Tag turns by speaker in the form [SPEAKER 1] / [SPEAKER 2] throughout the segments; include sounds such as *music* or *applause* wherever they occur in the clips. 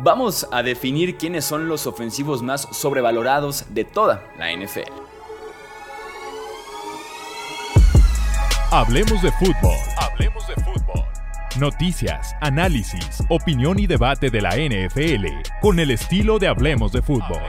[SPEAKER 1] Vamos a definir quiénes son los ofensivos más sobrevalorados de toda la NFL.
[SPEAKER 2] Hablemos de fútbol. Hablemos de fútbol. Noticias, análisis, opinión y debate de la NFL con el estilo de Hablemos de fútbol.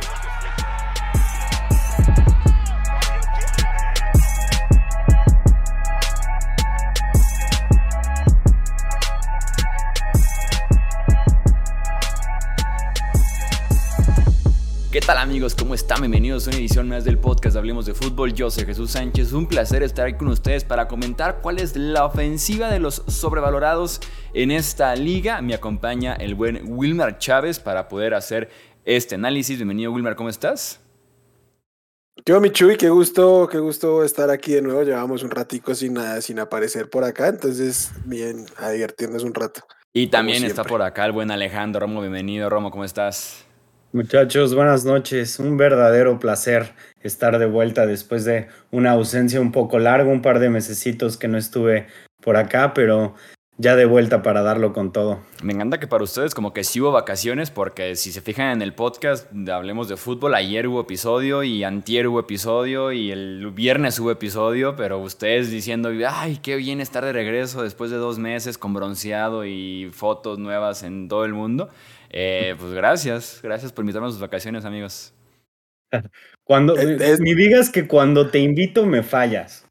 [SPEAKER 1] Amigos? ¿Cómo están? Bienvenidos a una edición más del podcast Hablemos de Fútbol. Yo soy Jesús Sánchez. Un placer estar aquí con ustedes para comentar cuál es la ofensiva de los sobrevalorados en esta liga. Me acompaña el buen Wilmar Chávez para poder hacer este análisis. Bienvenido Wilmar, ¿cómo estás?
[SPEAKER 3] Yo, mi Chuy, qué gusto, qué gusto estar aquí de nuevo. Llevamos un ratico sin nada, sin aparecer por acá, entonces bien, a divertirnos un rato.
[SPEAKER 1] Y también está por acá el buen Alejandro Romo. Bienvenido, Romo, ¿cómo estás?
[SPEAKER 4] Muchachos, buenas noches. Un verdadero placer estar de vuelta después de una ausencia un poco larga, un par de mesecitos que no estuve por acá, pero ya de vuelta para darlo con todo.
[SPEAKER 1] Me encanta que para ustedes como que sí hubo vacaciones, porque si se fijan en el podcast, hablemos de fútbol, ayer hubo episodio y antier hubo episodio y el viernes hubo episodio, pero ustedes diciendo, ay, qué bien estar de regreso después de dos meses con bronceado y fotos nuevas en todo el mundo. Eh, pues gracias, gracias por invitarme a sus vacaciones, amigos.
[SPEAKER 4] Cuando, ni digas que cuando te invito me fallas.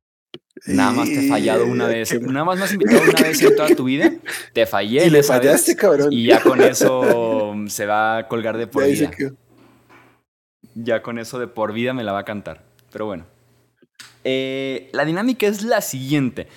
[SPEAKER 1] Nada más te he fallado una vez. Nada más me has invitado una vez en toda tu vida. Te fallé. *laughs*
[SPEAKER 3] Y le fallaste, cabrón.
[SPEAKER 1] Y ya con eso se va a colgar de por vida. Ya con eso de por vida me la va a cantar. Pero bueno. Eh, la dinámica es la siguiente.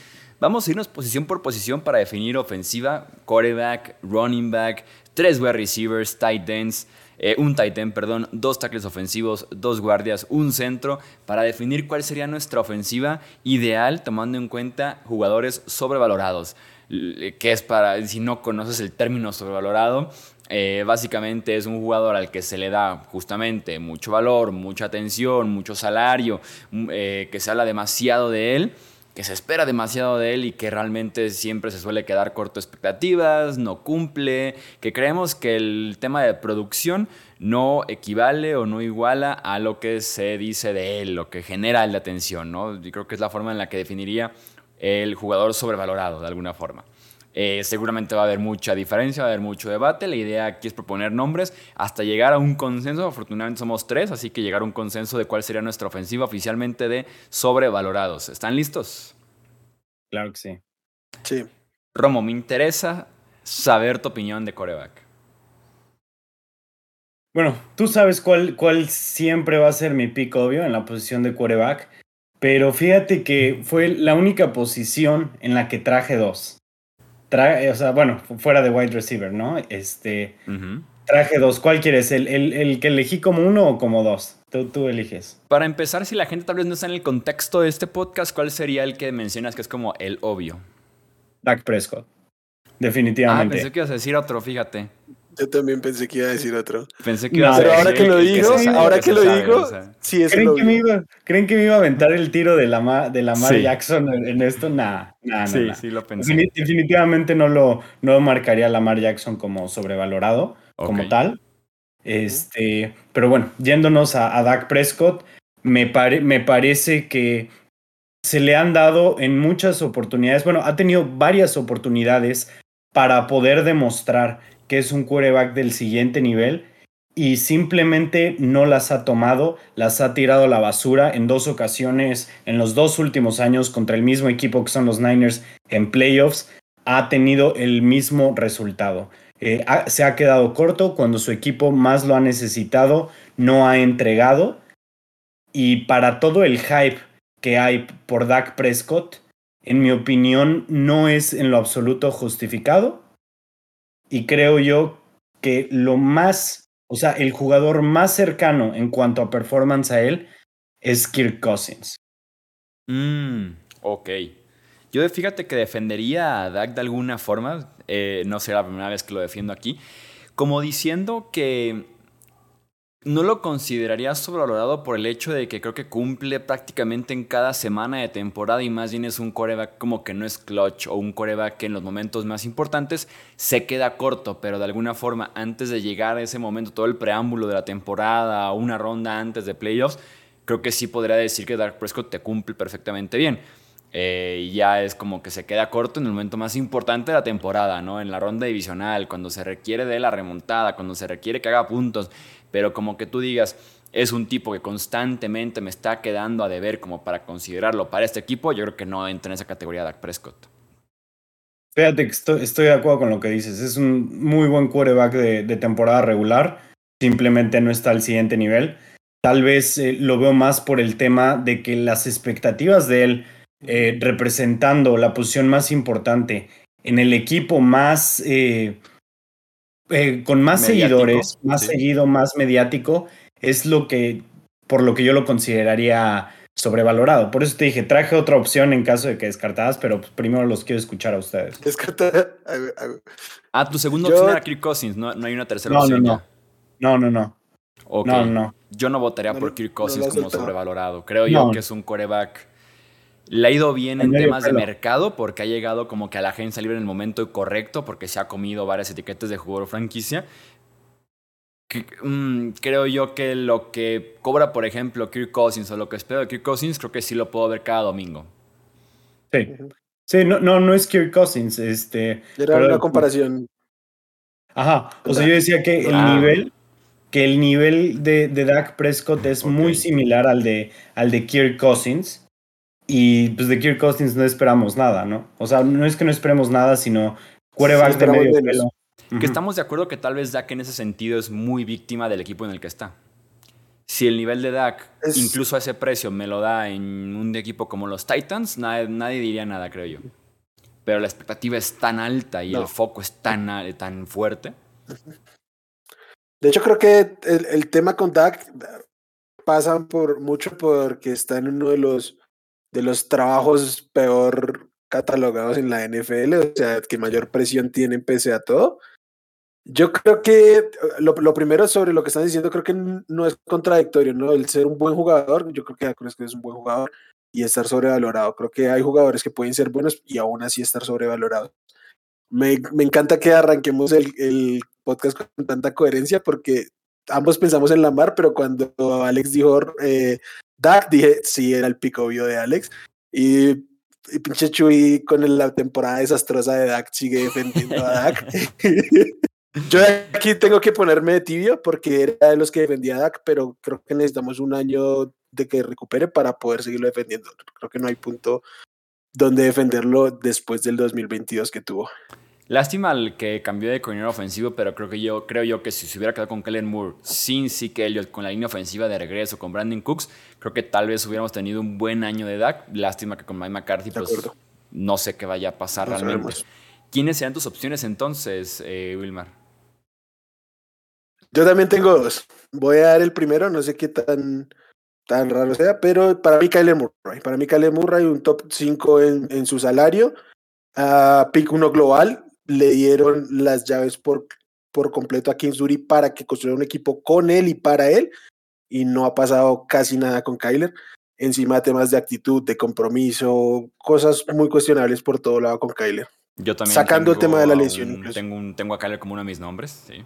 [SPEAKER 1] Vamos a irnos posición por posición para definir ofensiva, quarterback, running back, tres wide receivers, tight ends, eh, un tight end, perdón, dos tackles ofensivos, dos guardias, un centro, para definir cuál sería nuestra ofensiva ideal tomando en cuenta jugadores sobrevalorados. Que es para, si no conoces el término sobrevalorado, eh, básicamente es un jugador al que se le da justamente mucho valor, mucha atención, mucho salario, eh, que se habla demasiado de él que se espera demasiado de él y que realmente siempre se suele quedar corto expectativas, no cumple, que creemos que el tema de producción no equivale o no iguala a lo que se dice de él, lo que genera la atención, ¿no? Yo creo que es la forma en la que definiría el jugador sobrevalorado de alguna forma. Eh, seguramente va a haber mucha diferencia, va a haber mucho debate. La idea aquí es proponer nombres hasta llegar a un consenso. Afortunadamente somos tres, así que llegar a un consenso de cuál sería nuestra ofensiva oficialmente de sobrevalorados. ¿Están listos?
[SPEAKER 4] Claro que sí.
[SPEAKER 3] Sí.
[SPEAKER 1] Romo, me interesa saber tu opinión de coreback.
[SPEAKER 4] Bueno, tú sabes cuál, cuál siempre va a ser mi pick, obvio, en la posición de coreback. Pero fíjate que fue la única posición en la que traje dos o sea, bueno, fuera de wide receiver, ¿no? Este, traje dos. ¿Cuál quieres? ¿El, ¿El, que elegí como uno o como dos? Tú, tú eliges.
[SPEAKER 1] Para empezar, si la gente tal vez no está en el contexto de este podcast, ¿cuál sería el que mencionas que es como el obvio?
[SPEAKER 4] Dak Prescott. Definitivamente.
[SPEAKER 1] Ah, pensé que ibas a decir otro, fíjate.
[SPEAKER 3] Yo también pensé que iba a decir otro.
[SPEAKER 1] Pensé que iba a
[SPEAKER 3] Pero ahora que lo digo, ahora que, lo digo, sí es
[SPEAKER 4] ¿Creen que, me iba, ¿Creen que me iba a aventar el tiro de la de Lamar Jackson en, esto? Nah, nah,
[SPEAKER 1] Sí, sí lo pensé.
[SPEAKER 4] Definitivamente no lo, no marcaría a Lamar Jackson como sobrevalorado, como tal. Este, pero bueno, yéndonos a, a Dak Prescott, me, me parece que se le han dado en muchas oportunidades, bueno, ha tenido varias oportunidades para poder demostrar que es un quarterback del siguiente nivel y simplemente no las ha tomado, las ha tirado a la basura en dos ocasiones en los dos últimos años contra el mismo equipo que son los Niners en playoffs, ha tenido el mismo resultado. Eh, se ha quedado corto cuando su equipo más lo ha necesitado, no ha entregado y para todo el hype que hay por Dak Prescott, en mi opinión, no es en lo absoluto justificado y creo yo que lo más, o sea, el jugador más cercano en cuanto a performance a él es Kirk Cousins.
[SPEAKER 1] Mm, ok. Yo fíjate que defendería a Dak de alguna forma, eh, no será la primera vez que lo defiendo aquí, como diciendo que no lo consideraría sobrevalorado por el hecho de que creo que cumple prácticamente en cada semana de temporada y más bien es un coreback como que no es clutch o un coreback que en los momentos más importantes se queda corto, pero de alguna forma antes de llegar a ese momento, todo el preámbulo de la temporada una ronda antes de playoffs, creo que sí podría decir que Dark Prescott te cumple perfectamente bien. Eh, y ya es como que se queda corto en el momento más importante de la temporada, ¿no? En la ronda divisional, cuando se requiere de la remontada, cuando se requiere que haga puntos pero como que tú digas, es un tipo que constantemente me está quedando a deber como para considerarlo para este equipo, yo creo que no entra en esa categoría Dak Prescott.
[SPEAKER 4] Fíjate que estoy, estoy de acuerdo con lo que dices. Es un muy buen quarterback de, de temporada regular. Simplemente no está al siguiente nivel. Tal vez eh, lo veo más por el tema de que las expectativas de él eh, representando la posición más importante en el equipo más eh, eh, con más seguidores, más seguido, más mediático, es lo que, por lo que yo lo consideraría sobrevalorado. Por eso te dije, traje otra opción en caso de que descartadas, pero pues, primero los quiero escuchar a ustedes.
[SPEAKER 3] Descartada.
[SPEAKER 1] Ah, tu segunda opción era Kirk Cousins, no, hay una tercera opción.
[SPEAKER 4] No, no, no. No,
[SPEAKER 1] no, no. Yo no votaría por Kirk Cousins como sobrevalorado. Creo yo que es un coreback le ha ido bien en temas de mercado porque ha llegado como que a la agencia libre en el momento correcto porque se ha comido varias etiquetas de jugador franquicia. Mm, creo yo que lo que cobra, por ejemplo, Kirk Cousins o lo que espero de Kirk Cousins, creo que sí lo puedo ver cada domingo.
[SPEAKER 4] Sí. Sí, no, no, no es Kirk Cousins. Este,
[SPEAKER 3] Era una comparación.
[SPEAKER 4] Ajá. O sea, yo decía que el nivel que el nivel de, de Dak Prescott es muy similar al de, al de Kirk Cousins. Y pues de Kirk Cousins no esperamos nada, ¿no? O sea, no es que no esperemos nada, sino quarterback de medio pelo.
[SPEAKER 1] Que estamos de acuerdo que tal vez Dak en ese sentido es muy víctima del equipo en el que está. Si el nivel de Dak, incluso a ese precio, me lo da en un equipo como los Titans, nadie, diría nada, creo yo. Pero la expectativa es tan alta y el foco es tan, tan fuerte.
[SPEAKER 3] De hecho, creo que el, el tema con Dak pasa por mucho porque está en uno de los de los trabajos peor catalogados en la NFL, o sea, que mayor presión tienen pese a todo. Yo creo que lo, lo, primero sobre lo que están diciendo, creo que no es contradictorio, ¿no? El ser un buen jugador, yo creo que que es un buen jugador y estar sobrevalorado. Creo que hay jugadores que pueden ser buenos y aún así estar sobrevalorados. Me, me encanta que arranquemos el, el, podcast con tanta coherencia porque ambos pensamos en Lamar, pero cuando Alex dijo eh, Dak, dije, sí, era el pico obvio de Alex. Y, y pinche Chuy con la temporada desastrosa de Dak sigue defendiendo a Dak. *laughs* Yo aquí tengo que ponerme de tibio porque era de los que defendía a Dak, pero creo que necesitamos un año de que recupere para poder seguirlo defendiendo. Creo que no hay punto donde defenderlo después del 2022 que tuvo.
[SPEAKER 1] Lástima el que cambió de coordinador ofensivo, pero creo que yo creo yo que si se hubiera quedado con Kellen Moore sin Zeke Elliott, con la línea ofensiva de regreso, con Brandon Cooks, creo que tal vez hubiéramos tenido un buen año de DAC. Lástima que con Mike McCarthy, pues no sé qué vaya a pasar realmente. ¿Quiénes serían tus opciones entonces, eh, Wilmar?
[SPEAKER 3] Yo también tengo dos. Voy a dar el primero, no sé qué tan, tan raro sea, pero para mí Kyler Murray. Para mí Kyler Murray, un top 5 en, en su salario. a pick 1 global, le dieron las llaves por, por completo a Kingsbury para que construyera un equipo con él y para él, y no ha pasado casi nada con Kyler. Encima de temas de actitud, de compromiso, cosas muy cuestionables por todo lado con Kyler.
[SPEAKER 1] Yo también.
[SPEAKER 3] Sacando el tema de la lesión.
[SPEAKER 1] tengo, un, tengo a Kyler como uno de mis nombres, sí.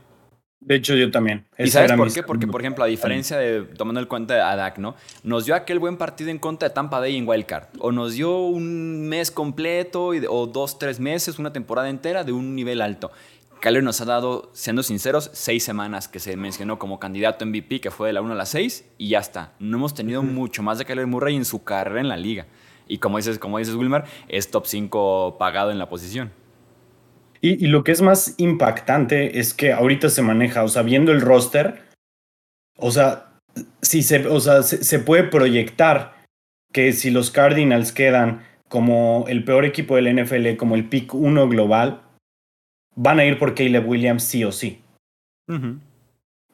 [SPEAKER 4] De hecho, yo también.
[SPEAKER 1] ¿Y sabes por qué? Porque, por ejemplo, a diferencia de, tomando en cuenta a Dak, ¿no? Nos dio aquel buen partido en contra de Tampa Bay en Wildcard. O nos dio un mes completo o dos, tres meses, una temporada entera de un nivel alto. Kyler nos ha dado, siendo sinceros, seis semanas que se mencionó como candidato MVP, que fue de la 1 a la 6, y ya está. No hemos tenido mucho más de Kyler Murray en su carrera en la liga. Y como dices, como dices Wilmer, es top 5 pagado en la posición.
[SPEAKER 4] Y, lo que es más impactante es que ahorita se maneja, o sea, viendo el roster, o sea, si se, o sea, se, puede proyectar que si los Cardinals quedan como el peor equipo del NFL, como el pick 1 global, van a ir por Caleb Williams sí o sí.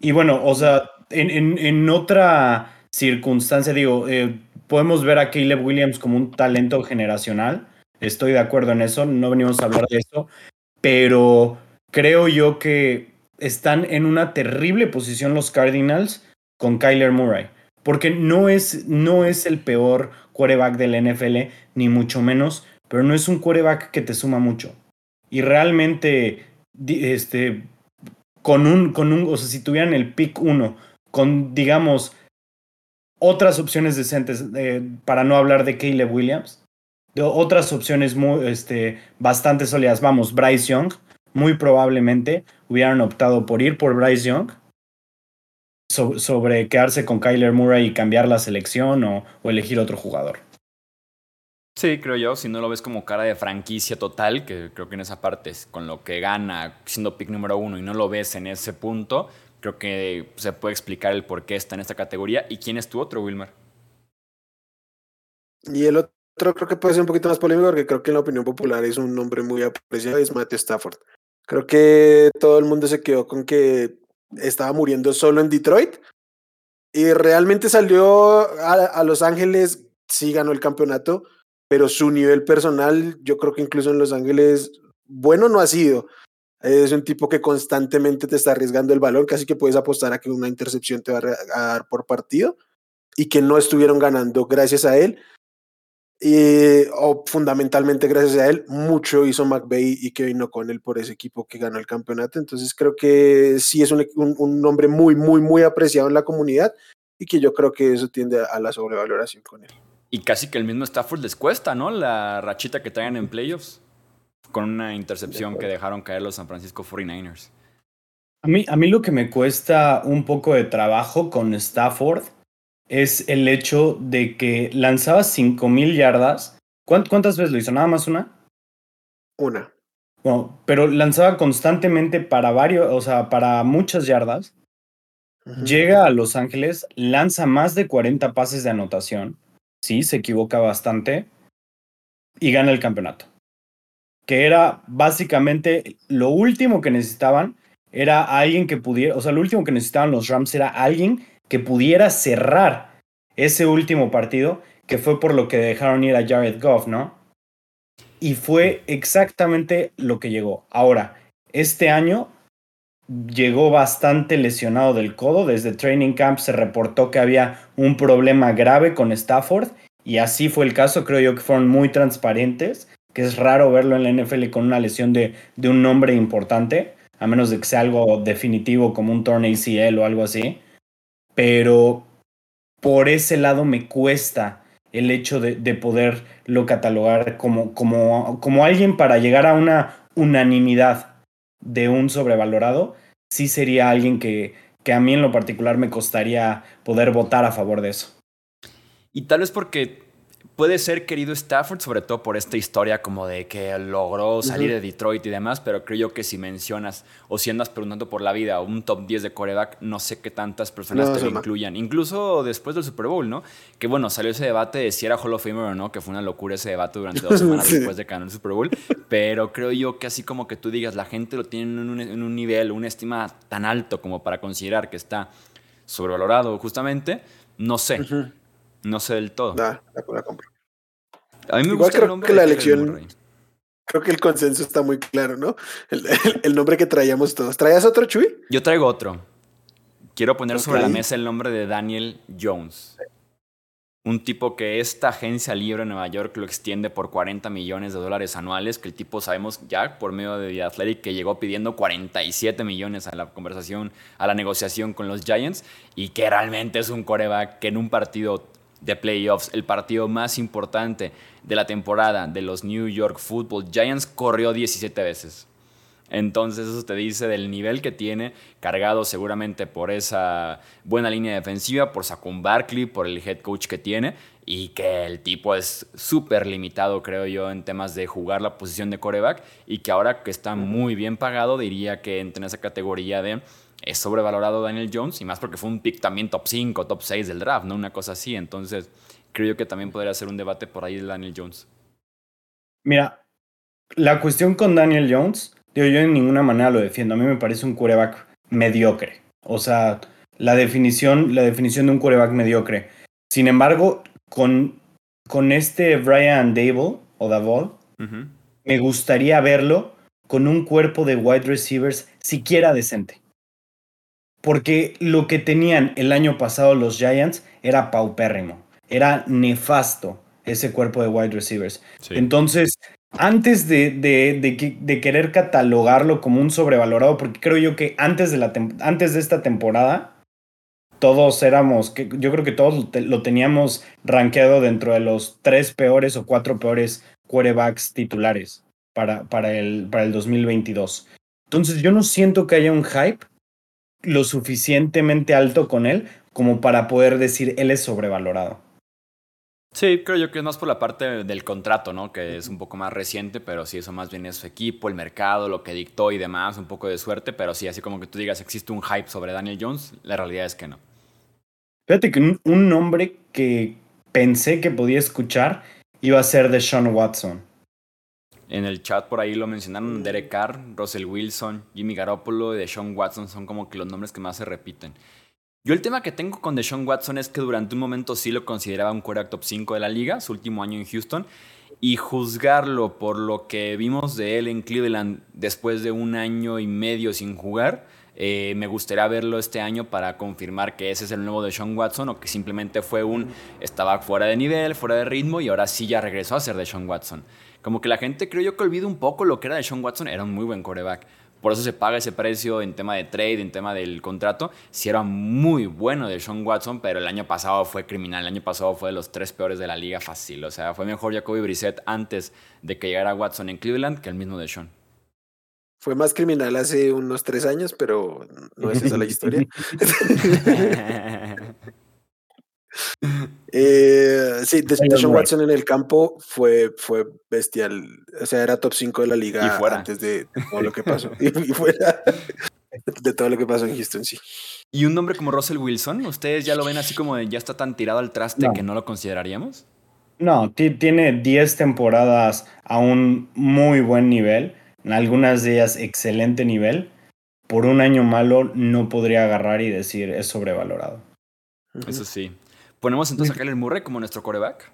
[SPEAKER 4] Y bueno, o sea, en, en, otra circunstancia, digo, eh, podemos ver a Caleb Williams como un talento generacional. Estoy de acuerdo en eso, no venimos a hablar de eso, pero creo yo que están en una terrible posición los Cardinals con Kyler Murray. Porque no es, no es el peor quarterback del NFL, ni mucho menos, pero no es un quarterback que te suma mucho. Y realmente, este, con un, con un, o sea, si tuvieran el pick 1, con, digamos, otras opciones decentes, eh, para no hablar de Caleb Williams, otras opciones muy, este, bastante sólidas, vamos, Bryce Young, muy probablemente hubieran optado por ir por Bryce Young sobre quedarse con Kyler Murray y cambiar la selección o, elegir otro jugador.
[SPEAKER 1] Sí, creo yo, si no lo ves como cara de franquicia total, que creo que en esa parte es con lo que gana siendo pick número uno y no lo ves en ese punto, creo que se puede explicar el por qué está en esta categoría. ¿Y quién es tu otro, Wilmer?
[SPEAKER 3] Y el otro creo que puede ser un poquito más polémico porque creo que en la opinión popular es un nombre muy apreciado, es Matthew Stafford. Creo que todo el mundo se quedó con que estaba muriendo solo en Detroit y realmente salió a, Los Ángeles, sí ganó el campeonato, pero su nivel personal, yo creo que incluso en Los Ángeles, bueno no ha sido. Es un tipo que constantemente te está arriesgando el balón, casi que puedes apostar a que una intercepción te va a dar por partido y que no estuvieron ganando gracias a él. Y, o fundamentalmente gracias a él, mucho hizo McVeigh y Kevin O'Connell por ese equipo que ganó el campeonato. Entonces creo que sí es un, un, nombre muy, muy, muy apreciado en la comunidad y que yo creo que eso tiende a la sobrevaloración con él.
[SPEAKER 1] Y casi que el mismo Stafford les cuesta, ¿no? La rachita que traen en playoffs con una intercepción que dejaron caer los San Francisco 49ers.
[SPEAKER 4] A mí, a mí lo que me cuesta un poco de trabajo con Stafford es el hecho de que lanzaba 5000 yardas. ¿Cuántas veces lo hizo? ¿Nada más una?
[SPEAKER 3] Una.
[SPEAKER 4] Bueno, pero lanzaba constantemente para varios, o sea, para muchas yardas. Llega a Los Ángeles, lanza más de 40 pases de anotación. Sí, se equivoca bastante. Y gana el campeonato que era básicamente lo último que necesitaban, era alguien que pudiera, o sea, lo último que necesitaban los Rams era alguien que pudiera cerrar ese último partido, que fue por lo que dejaron ir a Jared Goff, ¿no? Y fue exactamente lo que llegó. Ahora, este año llegó bastante lesionado del codo. Desde Training Camp se reportó que había un problema grave con Stafford y así fue el caso. Creo yo que fueron muy transparentes que es raro verlo en la NFL con una lesión de, de un nombre importante, a menos de que sea algo definitivo como un torn ACL o algo así. Pero por ese lado me cuesta el hecho de, de poderlo catalogar como, como, como alguien para llegar a una unanimidad de un sobrevalorado, sí sería alguien que, que a mí en lo particular me costaría poder votar a favor de eso.
[SPEAKER 1] Y tal vez porque puede ser querido Stafford, sobre todo por esta historia como de que logró salir de Detroit y demás, pero creo yo que si mencionas o si andas preguntando por la vida un top 10 de coreback, no sé qué tantas personas te lo incluyan. Incluso después del Super Bowl, ¿no? Que bueno, salió ese debate de si era Hall of Famer o no, que fue una locura ese debate durante dos *laughs* semanas después de ganar el Super Bowl, pero creo yo que así como que tú digas, la gente lo tiene en un, en un nivel, una estima tan alto como para considerar que está sobrevalorado justamente, no sé. No sé del todo.
[SPEAKER 3] la, la compro.
[SPEAKER 1] A mí me Igual gusta
[SPEAKER 3] creo que la elección. Creo que el consenso está muy claro, ¿no? El, nombre que traíamos todos. ¿Traías otro, Chuy?
[SPEAKER 1] Yo traigo otro. Quiero poner sobre la mesa el nombre de Daniel Jones. Un tipo que esta agencia libre en Nueva York lo extiende por 40 millones de dólares anuales, que el tipo sabemos ya por medio de The Athletic que llegó pidiendo 47 millones a la conversación, a la negociación con los Giants, y que realmente es un coreback que en un partido de playoffs, el partido más importante de la temporada de los New York Football Giants, corrió 17 veces. Entonces eso te dice del nivel que tiene, cargado seguramente por esa buena línea defensiva, por Saquon Barkley, por el head coach que tiene, y que el tipo es súper limitado, creo yo, en temas de jugar la posición de coreback, y que ahora que está muy bien pagado, diría que entra en esa categoría de es sobrevalorado Daniel Jones y más porque fue un pick también top 5, top 6 del draft, ¿no? Una cosa así. Entonces, creo yo que también podría ser un debate por ahí de Daniel Jones.
[SPEAKER 4] Mira, la cuestión con Daniel Jones, yo en ninguna manera lo defiendo. A mí me parece un quarterback mediocre. O sea, la definición, la definición de un quarterback mediocre. Sin embargo, con, con este Brian Dable o Davol, me gustaría verlo con un cuerpo de wide receivers siquiera decente. Porque lo que tenían el año pasado los Giants era paupérrimo, era nefasto ese cuerpo de wide receivers. Entonces, antes de, de, querer catalogarlo como un sobrevalorado, porque creo yo que antes de, la antes de esta temporada, todos éramos, yo creo que todos lo teníamos rankeado dentro de los tres peores o cuatro peores quarterbacks titulares para, para, el, para el 2022. Entonces yo no siento que haya un hype lo suficientemente alto con él como para poder decir él es sobrevalorado.
[SPEAKER 1] Sí, creo yo que es más por la parte del contrato, ¿no? Que es un poco más reciente, pero sí, eso más bien es su equipo, el mercado, lo que dictó y demás, un poco de suerte, pero sí, así como que tú digas, existe un hype sobre Daniel Jones, la realidad es que no.
[SPEAKER 4] Fíjate que un, nombre que pensé que podía escuchar iba a ser de Sean Watson.
[SPEAKER 1] En el chat por ahí lo mencionaron, Derek Carr, Russell Wilson, Jimmy Garoppolo y de Sean Watson son como que los nombres que más se repiten. Yo el tema que tengo con Deshaun Watson es que durante un momento sí lo consideraba un quarterback top 5 de la liga, su último año en Houston, y juzgarlo por lo que vimos de él en Cleveland después de un año y medio sin jugar, eh, me gustaría verlo este año para confirmar que ese es el nuevo Deshaun Watson o que simplemente fue un estaba fuera de nivel, fuera de ritmo y ahora sí ya regresó a ser Deshaun Watson. Como que la gente creo yo que olvida un poco lo que era Deshaun Watson, era un muy buen quarterback. Por eso se paga ese precio en tema de trade, en tema del contrato. Si era muy bueno de Sean Watson, pero el año pasado fue criminal. El año pasado fue de los tres peores de la liga fácil. O sea, fue mejor Jacoby Brissett antes de que llegara Watson en Cleveland que el mismo de Sean.
[SPEAKER 3] Fue más criminal hace unos tres años, pero no es esa la historia. *laughs* *laughs* Eh, sí, Sean Watson en el campo fue, fue bestial. O sea, era top 5 de la liga antes de todo lo que pasó. *laughs* y, fuera de todo lo que pasó en Houston, sí.
[SPEAKER 1] ¿Y un nombre como Russell Wilson? ¿Ustedes ya lo ven así como de ya está tan tirado al traste que no lo consideraríamos?
[SPEAKER 4] No, tiene 10 temporadas a un muy buen nivel, en algunas de ellas excelente nivel. Por un año malo no podría agarrar y decir es sobrevalorado.
[SPEAKER 1] Eso sí. ¿Ponemos entonces a Kyler Murray como nuestro coreback?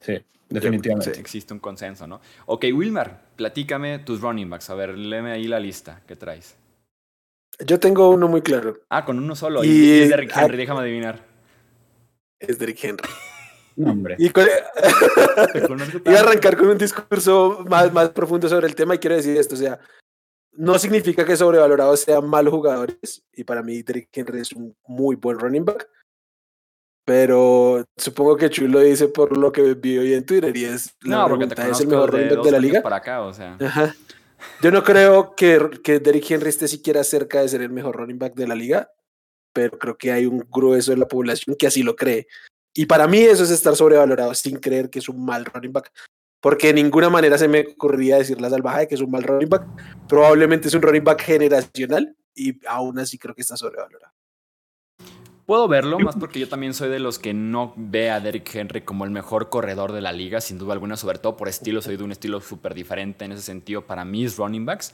[SPEAKER 4] Sí, definitivamente.
[SPEAKER 1] existe un consenso, ¿no? Ok, Wilmar, platícame tus running backs. A ver, léeme ahí la lista que traes.
[SPEAKER 3] Yo tengo uno muy claro.
[SPEAKER 1] Ah, con uno solo. Y, es Derrick Henry, déjame adivinar.
[SPEAKER 3] Es Derrick Henry. *laughs*
[SPEAKER 4] No, hombre.
[SPEAKER 3] Y *laughs* Iba a arrancar con un discurso más, más profundo sobre el tema y quiero decir esto, o sea, no significa que sobrevalorados sean malos jugadores y para mí Derrick Henry es un muy buen running back, pero supongo que Chuy lo dice por lo que vi hoy en Twitter y es
[SPEAKER 1] no, porque te es el mejor running back de la liga. Para acá, o sea.
[SPEAKER 3] Yo no creo que, que Derrick Henry esté siquiera cerca de ser el mejor running back de la liga, pero creo que hay un grueso de la población que así lo cree. Y para mí eso es estar sobrevalorado sin creer que es un mal running back. Porque de ninguna manera se me ocurría decir la salvaje de que es un mal running back. Probablemente es un running back generacional y aún así creo que está sobrevalorado.
[SPEAKER 1] Puedo verlo, más porque yo también soy de los que no ve a Derrick Henry como el mejor corredor de la liga, sin duda alguna, sobre todo por estilo, soy de un estilo súper diferente en ese sentido para mis running backs.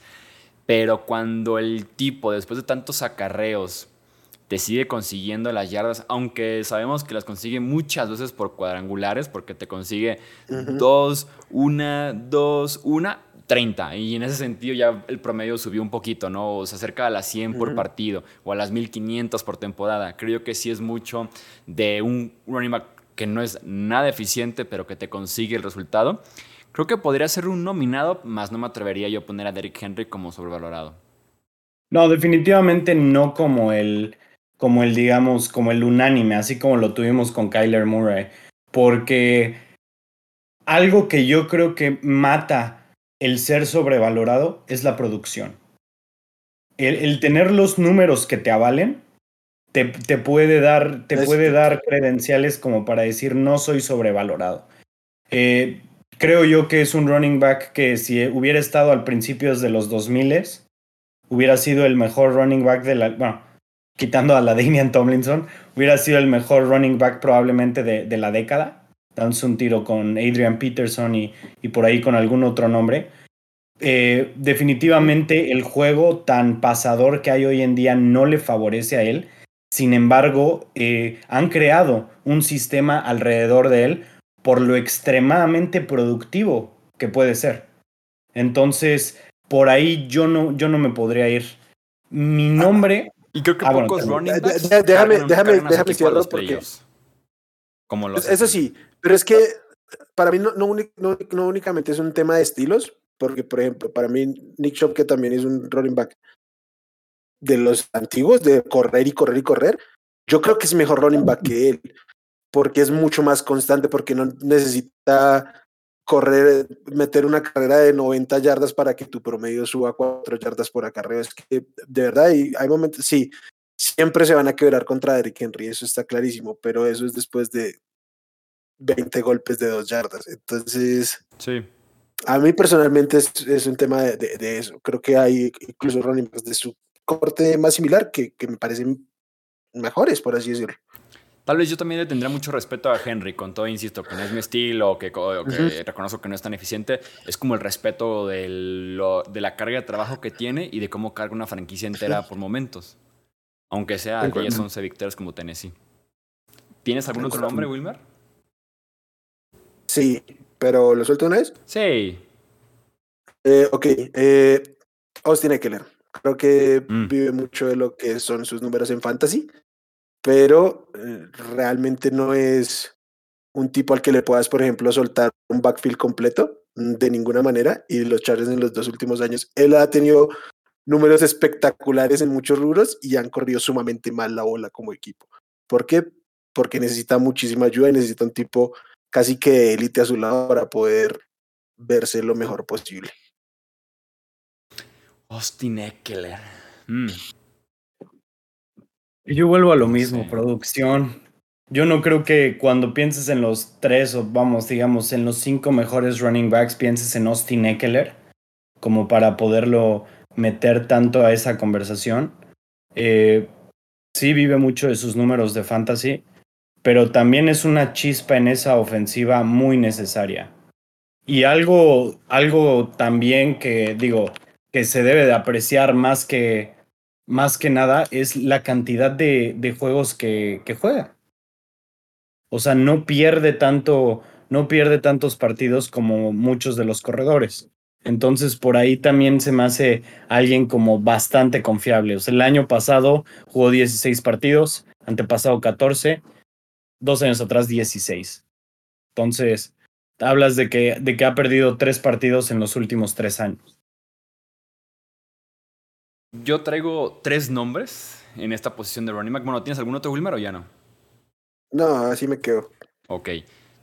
[SPEAKER 1] Pero cuando el tipo, después de tantos acarreos, te sigue consiguiendo las yardas, aunque sabemos que las consigue muchas veces por cuadrangulares, porque te consigue dos, una, dos, una, 30. Y en ese sentido ya el promedio subió un poquito, ¿no? O se acerca a las 100 por partido o a las 1500 por temporada. Creo que sí es mucho de un running back que no es nada eficiente, pero que te consigue el resultado. Creo que podría ser un nominado, más no me atrevería yo a poner a Derrick Henry como sobrevalorado.
[SPEAKER 4] No, definitivamente no como el, como el, digamos, como el unánime, así como lo tuvimos con Kyler Murray. Porque algo que yo creo que mata el ser sobrevalorado es la producción. El, tener los números que te avalen te, puede, dar, te puede dar credenciales como para decir no soy sobrevalorado. Eh, creo yo que es un running back que si hubiera estado al principio de los 2000 hubiera sido el mejor running back de la... Bueno, quitando a la Damian Tomlinson, hubiera sido el mejor running back probablemente de la década dándose un tiro con Adrian Peterson y, y por ahí con algún otro nombre. Eh, definitivamente el juego tan pasador que hay hoy en día no le favorece a él. Sin embargo, eh, han creado un sistema alrededor de él por lo extremadamente productivo que puede ser. Entonces, por ahí yo no, yo no me podría ir. Mi nombre
[SPEAKER 1] Y creo que ah, pocos running backs.
[SPEAKER 3] déjame, déjame, déjame cierro porque.
[SPEAKER 1] Como
[SPEAKER 3] Eso sí, pero es que para mí no, no, no, únicamente es un tema de estilos, porque por ejemplo, para mí Nick Chubb, que también es un running back de los antiguos, de correr y correr y correr, yo creo que es mejor running back que él, porque es mucho más constante, porque no necesita correr, meter una carrera de 90 yardas para que tu promedio suba a 4 yardas por acarreo. Es que de verdad hay, hay momentos, sí, siempre se van a quebrar contra Derrick Henry, eso está clarísimo, pero eso es después de 20 golpes de 2 yardas. Entonces,
[SPEAKER 1] sí.
[SPEAKER 3] a mí personalmente es, un tema de, de, eso. Creo que hay incluso running backs de su corte más similar que, que me parecen mejores, por así decirlo.
[SPEAKER 1] Tal vez yo también le tendría mucho respeto a Henry, con todo, insisto, que no es mi estilo, que, que reconozco que no es tan eficiente. Es como el respeto de la carga de trabajo que tiene y de cómo carga una franquicia entera *laughs* por momentos. Aunque sea aquellas 11 victorias como Tennessee. ¿Tienes algún otro nombre, Wilmer?
[SPEAKER 3] Sí, pero ¿lo suelto una vez?
[SPEAKER 1] Sí.
[SPEAKER 3] Eh, ok. Eh, Austin Eckler. Creo que mm. vive mucho de lo que son sus números en fantasy pero eh, realmente no es un tipo al que le puedas, por ejemplo, soltar un backfield completo mm, de ninguna manera. Y los Chargers en los dos últimos años, él ha tenido números espectaculares en muchos rubros y han corrido sumamente mal la bola como equipo. ¿Por qué? Porque necesita muchísima ayuda y necesita un tipo casi que de élite a su lado para poder verse lo mejor posible.
[SPEAKER 1] Austin Eckler. Mm.
[SPEAKER 4] Yo vuelvo a lo mismo, producción. Yo no creo que cuando pienses en los tres o vamos, digamos, en los cinco mejores running backs, pienses en Austin Eckler como para poderlo meter tanto a esa conversación. Eh, sí vive mucho de sus números de fantasy, pero también es una chispa en esa ofensiva muy necesaria. Y algo, algo también que digo, que se debe de apreciar más que más que nada es la cantidad de, de juegos que, que, juega. O sea, no pierde tanto, no pierde tantos partidos como muchos de los corredores. Entonces, por ahí también se me hace alguien como bastante confiable. O sea, el año pasado jugó 16 partidos, antepasado 14, dos años atrás 16. Entonces, hablas de que, de que ha perdido tres partidos en los últimos tres años.
[SPEAKER 1] Yo traigo tres nombres en esta posición de running back. Bueno, ¿tienes algún otro, Wilmer, o ya no?
[SPEAKER 3] No, así me quedo.
[SPEAKER 1] Ok.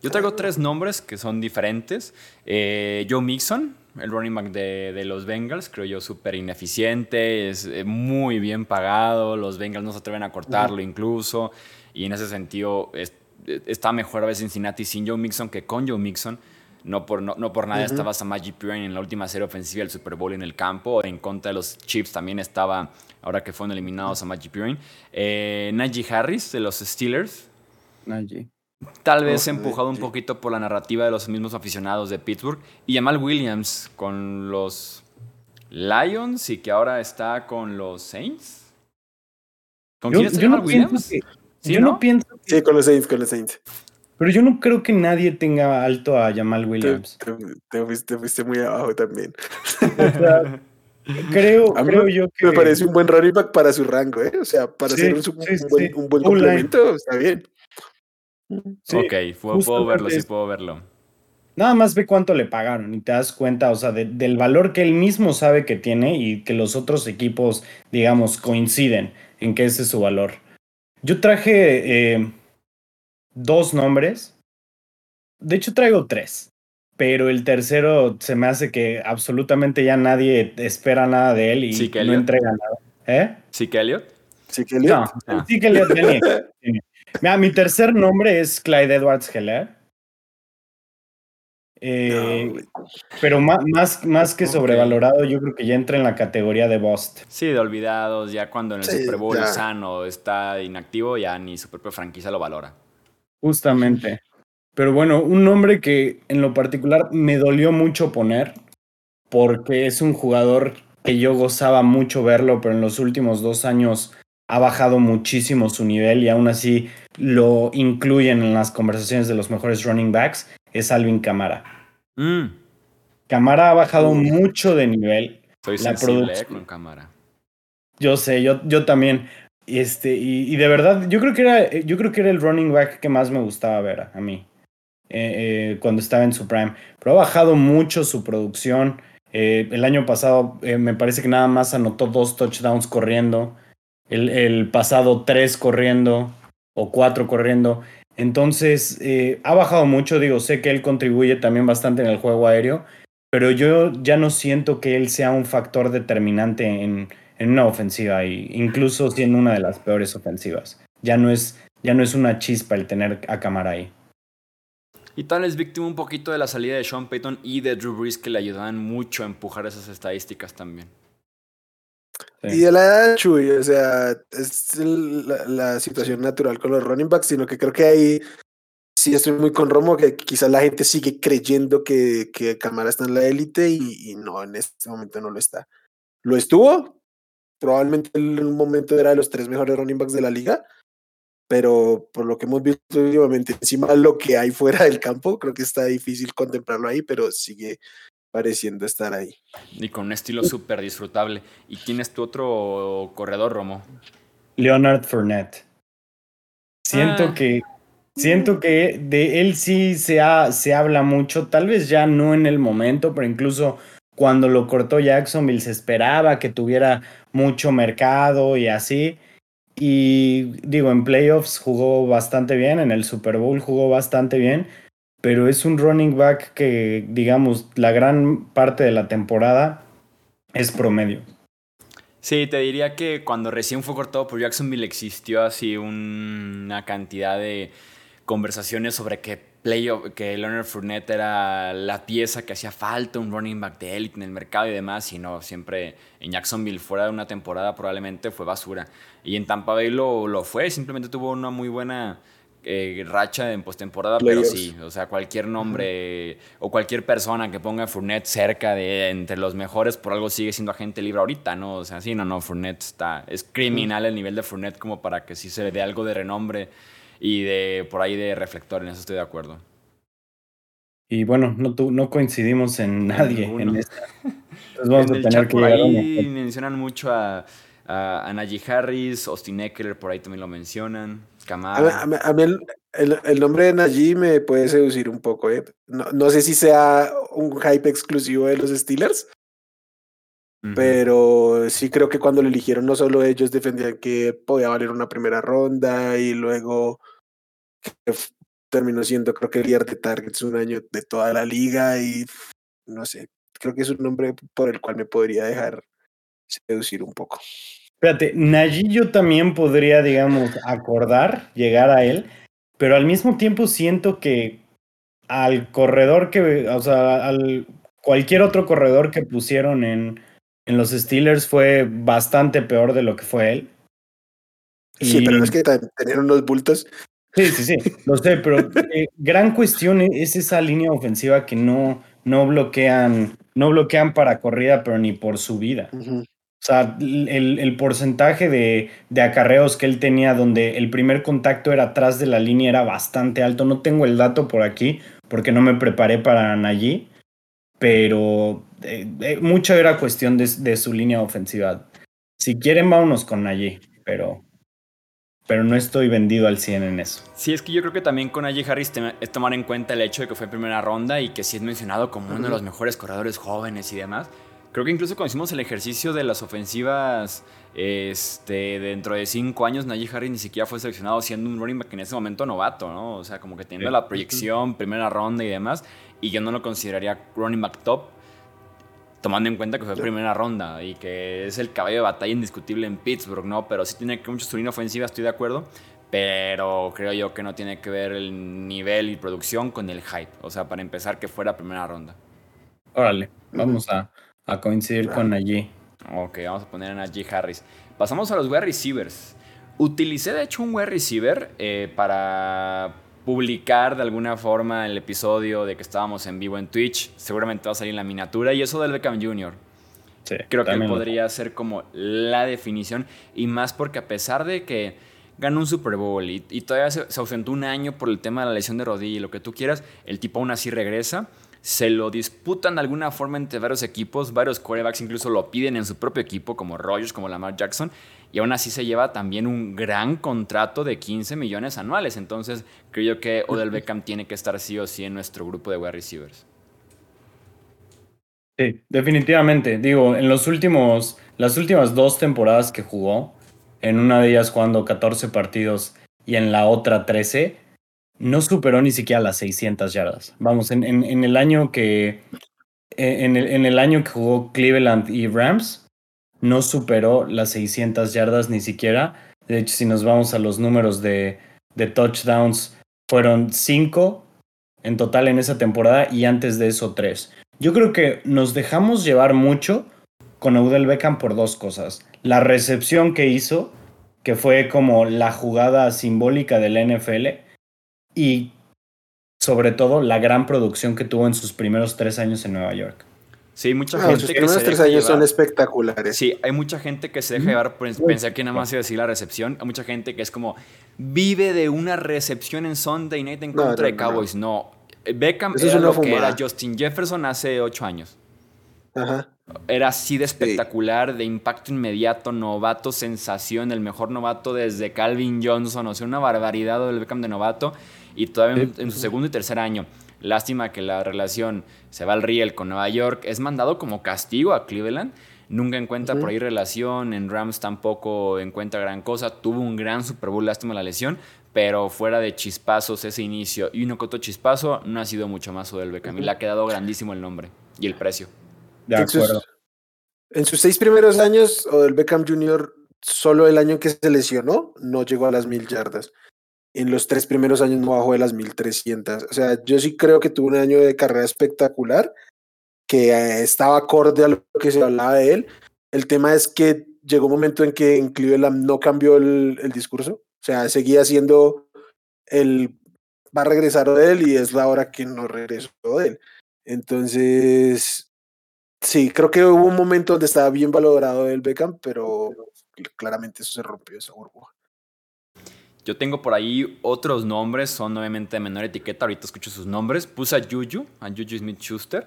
[SPEAKER 1] Yo traigo tres nombres que son diferentes. Eh, Joe Mixon, el running back de, los Bengals, creo yo súper ineficiente, es eh, muy bien pagado, los Bengals no se atreven a cortarlo incluso, y en ese sentido está mejor a veces Cincinnati sin Joe Mixon que con Joe Mixon. No por, no, por nada estaba Samaji Piran en la última serie ofensiva del Super Bowl en el campo. En contra de los Chiefs también estaba, ahora que fueron eliminados Samaji Piran. Eh, Najee Harris de los Steelers.
[SPEAKER 4] Najee.
[SPEAKER 1] Tal vez empujado un poquito por la narrativa de los mismos aficionados de Pittsburgh. Y Jamal Williams con los Lions y que ahora está con los Saints.
[SPEAKER 4] ¿Con quién está Jamal Williams? yo no pienso
[SPEAKER 3] Sí, con los Saints, con los Saints.
[SPEAKER 4] Pero yo no creo que nadie tenga alto a Jamal Williams.
[SPEAKER 3] Te, fuiste, muy abajo también.
[SPEAKER 4] creo, creo yo que.
[SPEAKER 3] Me parece un buen running back para su rango, ¿eh? O sea, para ser un, buen, un, buen, complemento, está bien.
[SPEAKER 1] Ok, puedo, verlo, sí puedo verlo.
[SPEAKER 4] Nada más ve cuánto le pagaron y te das cuenta, o sea, del valor que él mismo sabe que tiene y que los otros equipos, digamos, coinciden en que ese es su valor. Yo traje. Eh, dos nombres. De hecho, traigo tres. Pero el tercero se me hace que absolutamente ya nadie espera nada de él y no entrega nada. ¿Eh?
[SPEAKER 1] ¿Sí que Elliot?
[SPEAKER 3] Sí que Elliot.
[SPEAKER 4] No, ah. sí que Elliot *laughs* Mira, mi tercer nombre es Clyde Edwards Heller. Eh, pero más, más, más que sobrevalorado, yo creo que ya entra en la categoría de Bust.
[SPEAKER 1] Sí, de olvidados, ya cuando en el Super Bowl sano está inactivo, ya ni su propia franquicia lo valora.
[SPEAKER 4] Justamente. Pero bueno, un nombre que en lo particular me dolió mucho poner, porque es un jugador que yo gozaba mucho verlo, pero en los últimos dos años ha bajado muchísimo su nivel y aún así lo incluyen en las conversaciones de los mejores running backs, es Alvin Camara.
[SPEAKER 1] Mm.
[SPEAKER 4] Camara ha bajado mucho de nivel.
[SPEAKER 1] Soy la sensible con Camara.
[SPEAKER 4] Yo sé, yo, yo también. Este, y, de verdad, yo creo que era, yo creo que era el running back que más me gustaba ver a, mí. Eh, eh, cuando estaba en su prime. Pero ha bajado mucho su producción. Eh, el año pasado me parece que nada más anotó dos touchdowns corriendo. El, pasado tres corriendo o cuatro corriendo. Entonces, ha bajado mucho. Digo, sé que él contribuye también bastante en el juego aéreo. Pero yo ya no siento que él sea un factor determinante en, en una ofensiva, incluso siendo una de las peores ofensivas. Ya no es, ya no es una chispa el tener a Camara ahí.
[SPEAKER 1] Y tal es víctima un poquito de la salida de Sean Payton y de Drew Brees que le ayudaban mucho a empujar esas estadísticas también.
[SPEAKER 3] Y de la edad, Chuy, o sea, es la, situación natural con los running backs, sino que creo que ahí sí estoy muy con Romo, que quizás la gente sigue creyendo que, que Camara está en la élite y, y, no, en este momento no lo está. Lo estuvo, probablemente en un momento era de los tres mejores running backs de la liga, pero por lo que hemos visto últimamente, encima de lo que hay fuera del campo, creo que está difícil contemplarlo ahí, pero sigue pareciendo estar ahí.
[SPEAKER 1] Y con un estilo súper disfrutable. ¿Y quién es tu otro corredor, Romo?
[SPEAKER 4] Leonard Fournette. Siento ah. que siento que de él sí se, ha, se habla mucho, tal vez ya no en el momento, pero incluso cuando lo cortó Jacksonville se esperaba que tuviera mucho mercado y así. Y digo, en playoffs jugó bastante bien, en el Super Bowl jugó bastante bien, pero es un running back que, digamos, la gran parte de la temporada es promedio.
[SPEAKER 1] Sí, te diría que cuando recién fue cortado por Jacksonville existió así una cantidad de conversaciones sobre que que Leonard Fournette era la pieza que hacía falta, un running back de élite en el mercado y demás, y no, siempre en Jacksonville fuera de una temporada probablemente fue basura. Y en Tampa Bay lo, lo fue, simplemente tuvo una muy buena eh, racha en postemporada, pero sí, o sea, cualquier nombre o cualquier persona que ponga Fournette cerca de entre los mejores, por algo sigue siendo agente libre ahorita, ¿no? O sea, sí, no, no, Fournette está, es criminal el nivel de Fournette como para que sí se le dé algo de renombre y de por ahí de reflector, en eso estoy de acuerdo.
[SPEAKER 4] Y bueno, no, no coincidimos en nadie en esta. Entonces *laughs* vamos
[SPEAKER 1] a tener que por ahí mencionan mucho a, a, Najee Harris, Austin Eckler, por ahí también lo mencionan.
[SPEAKER 3] Kamara. A, mí, el, el, nombre de Najee me puede seducir un poco. ¿eh? No, no, sé si sea un hype exclusivo de los Steelers, pero sí creo que cuando lo eligieron no solo ellos defendían que podía valer una primera ronda y luego terminó siendo creo que el líder de targets un año de toda la liga y no sé, creo que es un nombre por el cual me podría dejar seducir un poco.
[SPEAKER 4] Espérate, Najee yo también podría, digamos, acordar, llegar a él, pero al mismo tiempo siento que al corredor que, o sea, al cualquier otro corredor que pusieron en, en los Steelers fue bastante peor de lo que fue él.
[SPEAKER 3] Sí, pero es que tenían unos bultos
[SPEAKER 4] Sí, sí, sí, lo sé, pero eh, gran cuestión es esa línea ofensiva que no, no bloquean, no bloquean para corrida, pero ni por su vida. O sea, el, el porcentaje de, de, acarreos que él tenía donde el primer contacto era atrás de la línea era bastante alto. No tengo el dato por aquí porque no me preparé para allí, pero eh, eh, mucho era cuestión de, de, su línea ofensiva. Si quieren, vámonos con allí, pero pero no estoy vendido al 100 en eso.
[SPEAKER 1] Sí, es que yo creo que también con Najee Harris es tomar en cuenta el hecho de que fue primera ronda y que sí es mencionado como uno de los mejores corredores jóvenes y demás. Creo que incluso cuando hicimos el ejercicio de las ofensivas este, dentro de cinco años, Najee Harris ni siquiera fue seleccionado siendo un running back en ese momento novato, ¿no? O sea, como que teniendo la proyección, primera ronda y demás, y yo no lo consideraría running back top tomando en cuenta que fue primera ronda y que es el caballo de batalla indiscutible en Pittsburgh, ¿no? Pero sí tiene que mucho su línea ofensiva, estoy de acuerdo, pero creo yo que no tiene que ver el nivel y producción con el hype, o sea, para empezar que fuera primera ronda.
[SPEAKER 4] Órale, vamos a, coincidir con allí.
[SPEAKER 1] Ok, vamos a poner a Najee Harris. Pasamos a los wide receivers. Utilicé de hecho un wide receiver eh, para publicar de alguna forma el episodio de que estábamos en vivo en Twitch. Seguramente va a salir en la miniatura. Y eso del Beckham Jr. Creo que podría ser como la definición. Y más porque a pesar de que ganó un Super Bowl y, todavía se, ausentó un año por el tema de la lesión de rodilla y lo que tú quieras, el tipo aún así regresa. Se lo disputan de alguna forma entre varios equipos, varios quarterbacks incluso lo piden en su propio equipo, como Rogers, como Lamar Jackson, y aún así se lleva también un gran contrato de 15 millones anuales. Entonces, creo yo que Odell Beckham tiene que estar sí o sí en nuestro grupo de wide receivers.
[SPEAKER 4] Sí, definitivamente. Digo, en los últimos, las últimas dos temporadas que jugó, en una de ellas jugando 14 partidos y en la otra 13, no superó ni siquiera las 600 yardas. Vamos, en, en, el año que en el, en el, año que jugó Cleveland y Rams, no superó las 600 yardas ni siquiera. De hecho, si nos vamos a los números de, de touchdowns, fueron 5 en total en esa temporada y antes de eso 3. Yo creo que nos dejamos llevar mucho con Odell Beckham por dos cosas. La recepción que hizo, que fue como la jugada simbólica del NFL, y sobre todo la gran producción que tuvo en sus primeros tres años en Nueva York.
[SPEAKER 1] Sí, mucha gente sus
[SPEAKER 3] que se tres años son espectaculares.
[SPEAKER 1] Sí, hay mucha gente que se deja llevar, pensé que nada más iba a decir la recepción, hay mucha gente que es como, vive de una recepción en Sunday Night en contra de Cowboys. No, Beckham era lo que era Justin Jefferson hace ocho años. Ajá. Era así de espectacular, de impacto inmediato, novato, sensación, el mejor novato desde Calvin Johnson, o sea, una barbaridad del Beckham de novato y todavía en, su segundo y tercer año. Lástima que la relación se va al riel con Nueva York. Es mandado como castigo a Cleveland. Nunca encuentra por ahí relación. En Rams tampoco encuentra gran cosa. Tuvo un gran Super Bowl, lástima la lesión. Pero fuera de chispazos ese inicio y uno otro chispazo, no ha sido mucho más del Beckham. Y le ha quedado grandísimo el nombre y el precio.
[SPEAKER 3] De acuerdo. En sus seis primeros años, Odell Beckham Jr., solo el año que se lesionó, no llegó a las mil yardas en los tres primeros años no bajó de las 1300. O sea, yo sí creo que tuvo un año de carrera espectacular, que eh, estaba acorde a lo que se hablaba de él. El tema es que llegó un momento en que en Cleveland no cambió el, discurso. O sea, seguía siendo el va a regresar de él y es la hora que no regresó de él. Entonces, sí, creo que hubo un momento donde estaba bien valorado el Beckham, pero claramente eso se rompió, esa burbuja.
[SPEAKER 1] Yo tengo por ahí otros nombres, son obviamente de menor etiqueta, ahorita escucho sus nombres. Puse a Juju, a Juju Smith-Schuster.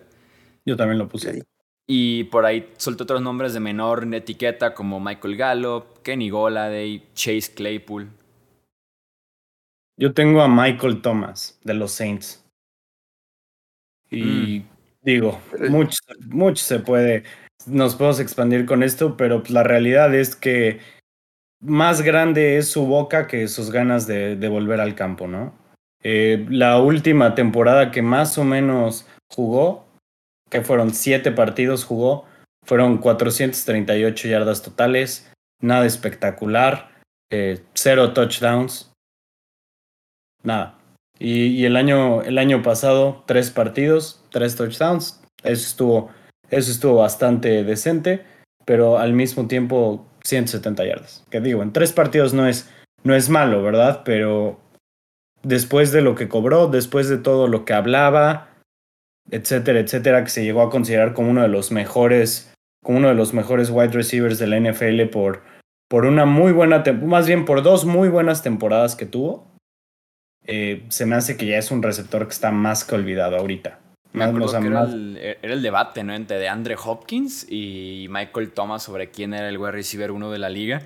[SPEAKER 4] Yo también lo puse ahí.
[SPEAKER 1] Y por ahí solté otros nombres de menor etiqueta como Michael Gallup, Kenny Goladay, Chase Claypool.
[SPEAKER 4] Yo tengo a Michael Thomas de los Saints. Y mm. Digo, mucho, mucho se puede, nos podemos expandir con esto, pero la realidad es que más grande es su boca que sus ganas de, volver al campo, ¿no? Eh, la última temporada que más o menos jugó, que fueron siete partidos jugó, fueron 438 yardas totales, nada espectacular, eh, cero touchdowns, nada. Y, el, año, el año pasado, tres partidos, tres touchdowns, eso estuvo, eso estuvo bastante decente, pero al mismo tiempo 170 yardas. Que digo, en tres partidos no es, no es malo, ¿verdad? Pero después de lo que cobró, después de todo lo que hablaba, etcétera, etcétera, que se llegó a considerar como uno de los mejores, como uno de los mejores wide receivers de la NFL por, por una muy buena, más bien por dos muy buenas temporadas que tuvo. Eh, se me hace que ya es un receptor que está más que olvidado ahorita.
[SPEAKER 1] Me acuerdo que era, el, debate, ¿no? Entre de Andre Hopkins y Michael Thomas sobre quién era el wide receiver uno de la liga.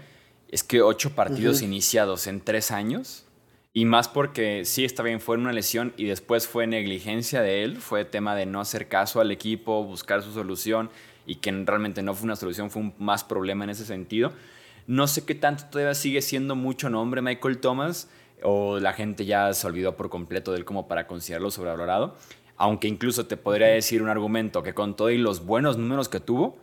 [SPEAKER 1] Es que ocho partidos iniciados en tres años. Y más porque sí, está bien, fue una lesión y después fue negligencia de él. Fue tema de no hacer caso al equipo, buscar su solución y que realmente no fue una solución, fue un más problema en ese sentido. No sé qué tanto todavía sigue siendo mucho nombre Michael Thomas o la gente ya se olvidó por completo de él como para considerarlo sobrevalorado aunque incluso te podría decir un argumento que con todos los buenos números que tuvo,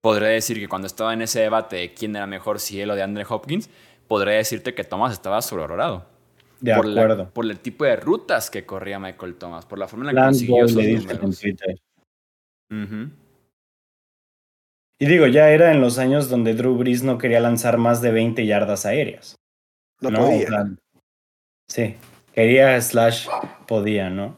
[SPEAKER 1] podría decir que cuando estaba en ese debate de quién era mejor, si él o de Andre Hopkins, podría decirte que Thomas estaba sobrevalorado.
[SPEAKER 4] De
[SPEAKER 1] por
[SPEAKER 4] acuerdo.
[SPEAKER 1] por el tipo de rutas que corría Michael Thomas, por la forma en la que consiguió sus números.
[SPEAKER 4] Y digo, ya era en los años donde Drew Brees no quería lanzar más de 20 yardas aéreas.
[SPEAKER 3] No, podía.
[SPEAKER 4] sí, quería slash podía, ¿no?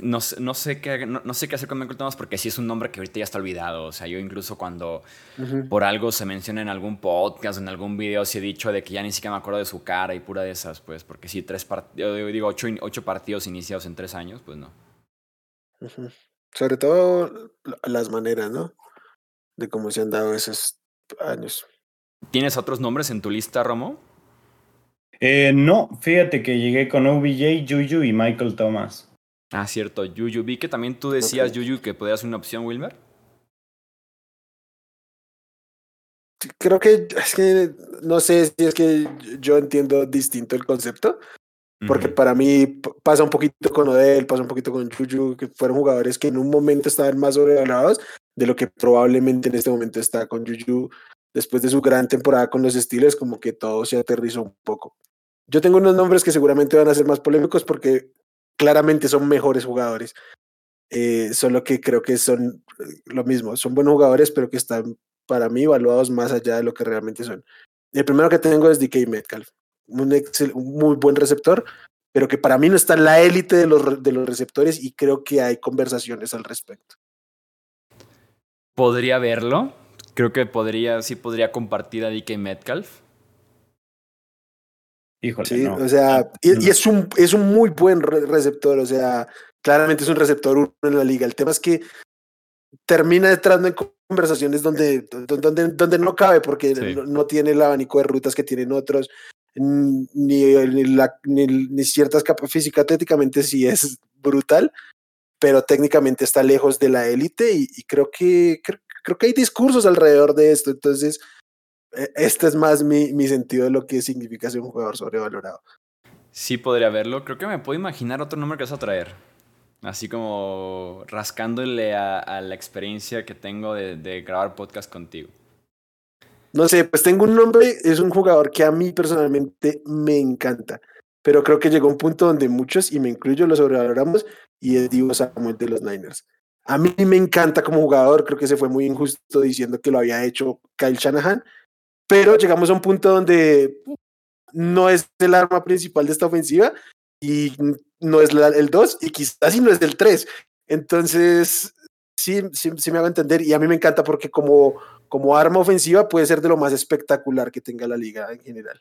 [SPEAKER 1] No, no, sé qué, no, sé qué hacer con Michael Thomas porque sí es un nombre que ahorita ya está olvidado. O sea, yo incluso cuando por algo se menciona en algún podcast, en algún video, sí he dicho de que ya ni siquiera me acuerdo de su cara y pura de esas, pues, porque sí, tres partidos, digo, ocho, ocho partidos iniciados en tres años, pues no.
[SPEAKER 3] Sobre todo las maneras, ¿no? De cómo se han dado esos años.
[SPEAKER 1] ¿Tienes otros nombres en tu lista, Romo?
[SPEAKER 4] Eh, no, fíjate que llegué con OBJ, Juju y Michael Thomas.
[SPEAKER 1] Ah, cierto, Juju. Vi que también tú decías, Juju, que podía ser una opción, Wilmer.
[SPEAKER 3] Creo que es que no sé si es que yo entiendo distinto el concepto, porque para mí pasa un poquito con Odell, pasa un poquito con Juju, que fueron jugadores que en un momento estaban más sobrevalorados de lo que probablemente en este momento está con Juju. Después de su gran temporada con los estilos, como que todo se aterrizó un poco. Yo tengo unos nombres que seguramente van a ser más polémicos porque claramente son mejores jugadores. Eh, solo que creo que son eh, lo mismo, son buenos jugadores, pero que están para mí evaluados más allá de lo que realmente son. El primero que tengo es DK Metcalf, un, muy buen receptor, pero que para mí no está en la élite de los, de los receptores y creo que hay conversaciones al respecto.
[SPEAKER 1] Podría verlo, creo que podría, sí podría compartir a DK Metcalf.
[SPEAKER 3] Híjole, sí, o sea, y, es, un, es un muy buen receptor, o sea, claramente es un receptor uno en la liga. El tema es que termina entrando en conversaciones donde, donde, donde no cabe porque no, tiene el abanico de rutas que tienen otros, ni, ni, la, ni, ciertas capas físicas atléticamente sí es brutal, pero técnicamente está lejos de la élite y, creo, que, creo, que hay discursos alrededor de esto. Entonces, este es más mi, mi sentido de lo que significa ser un jugador sobrevalorado.
[SPEAKER 1] Sí, podría verlo. Creo que me puedo imaginar otro nombre que vas a traer. Así como rascándole a, la experiencia que tengo de, grabar podcast contigo.
[SPEAKER 3] No sé, pues tengo un nombre, es un jugador que a mí personalmente me encanta, pero creo que llegó un punto donde muchos, y me incluyo, lo sobrevaloramos, y es Divo Samuel de los Niners. A mí me encanta como jugador, creo que se fue muy injusto diciendo que lo había hecho Kyle Shanahan, pero llegamos a un punto donde no es el arma principal de esta ofensiva y no es el 2 y quizás sí no es del 3. Entonces, sí, sí, me hago entender y a mí me encanta porque como, como arma ofensiva puede ser de lo más espectacular que tenga la liga en general.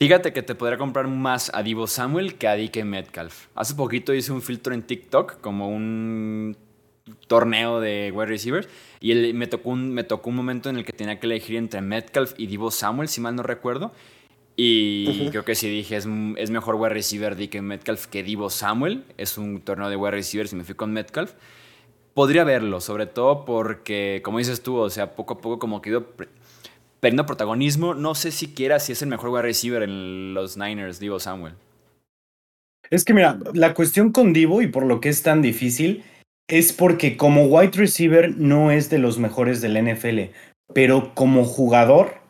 [SPEAKER 1] Fíjate que te podría comprar más a Divo Samuel que a DK Metcalf. Hace poquito hice un filtro en TikTok como un torneo de wide receivers y me, tocó un, me tocó un momento en el que tenía que elegir entre Metcalf y Divo Samuel, si mal no recuerdo. Y creo que si dije, es, es mejor wide receiver DK Metcalf que Divo Samuel. Es un torneo de wide receivers y me fui con Metcalf. Podría verlo, sobre todo porque, como dices tú, o sea, poco a poco como que ido perdiendo protagonismo. No sé siquiera si es el mejor wide receiver en los Niners, Divo Samuel.
[SPEAKER 4] Es que mira, la cuestión con Divo y por lo que es tan difícil es porque como wide receiver no es de los mejores del NFL, pero como jugador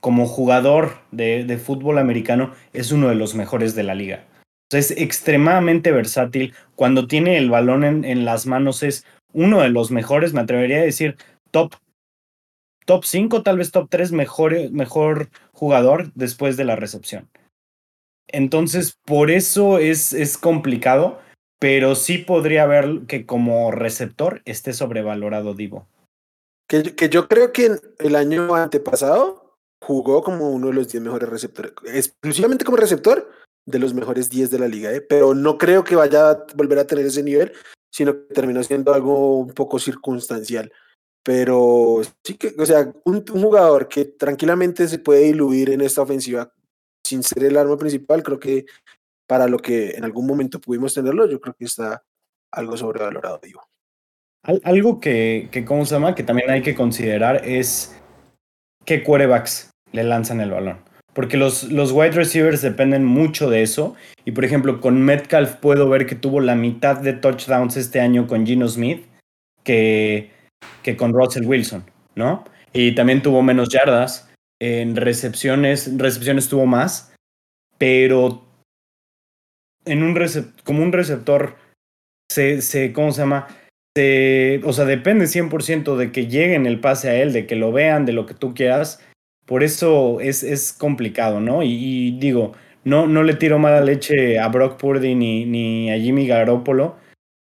[SPEAKER 4] como jugador de, fútbol americano es uno de los mejores de la liga. es extremadamente versátil. Cuando tiene el balón en, las manos es uno de los mejores, me atrevería a decir, top, top 5, tal vez top 3 mejor, mejor jugador después de la recepción. Entonces, por eso es, es complicado, pero sí podría ver que como receptor esté sobrevalorado Divo.
[SPEAKER 3] Que, que yo creo que el año antepasado jugó como uno de los 10 mejores receptores, exclusivamente como receptor de los mejores 10 de la liga, ¿eh? pero no creo que vaya a volver a tener ese nivel, sino que terminó siendo algo un poco circunstancial. Pero sí que, o sea, un, jugador que tranquilamente se puede diluir en esta ofensiva sin ser el arma principal, creo que para lo que en algún momento pudimos tenerlo, yo creo que está algo sobrevalorado, digo.
[SPEAKER 4] Algo que, que, ¿cómo se llama? Que también hay que considerar es qué quarterbacks le lanzan el balón. Porque los, los wide receivers dependen mucho de eso. Y por ejemplo, con Metcalf puedo ver que tuvo la mitad de touchdowns este año con Gino Smith que, que con Russell Wilson, ¿no? Y también tuvo menos yardas. En recepciones, recepciones tuvo más. Pero en un como un receptor se, se, ¿cómo se llama? Se, o sea, depende 100% de que lleguen el pase a él, de que lo vean, de lo que tú quieras. Por eso es, es complicado, ¿no? Y, digo, no, no le tiro mala leche a Brock Purdy ni, ni a Jimmy Garoppolo,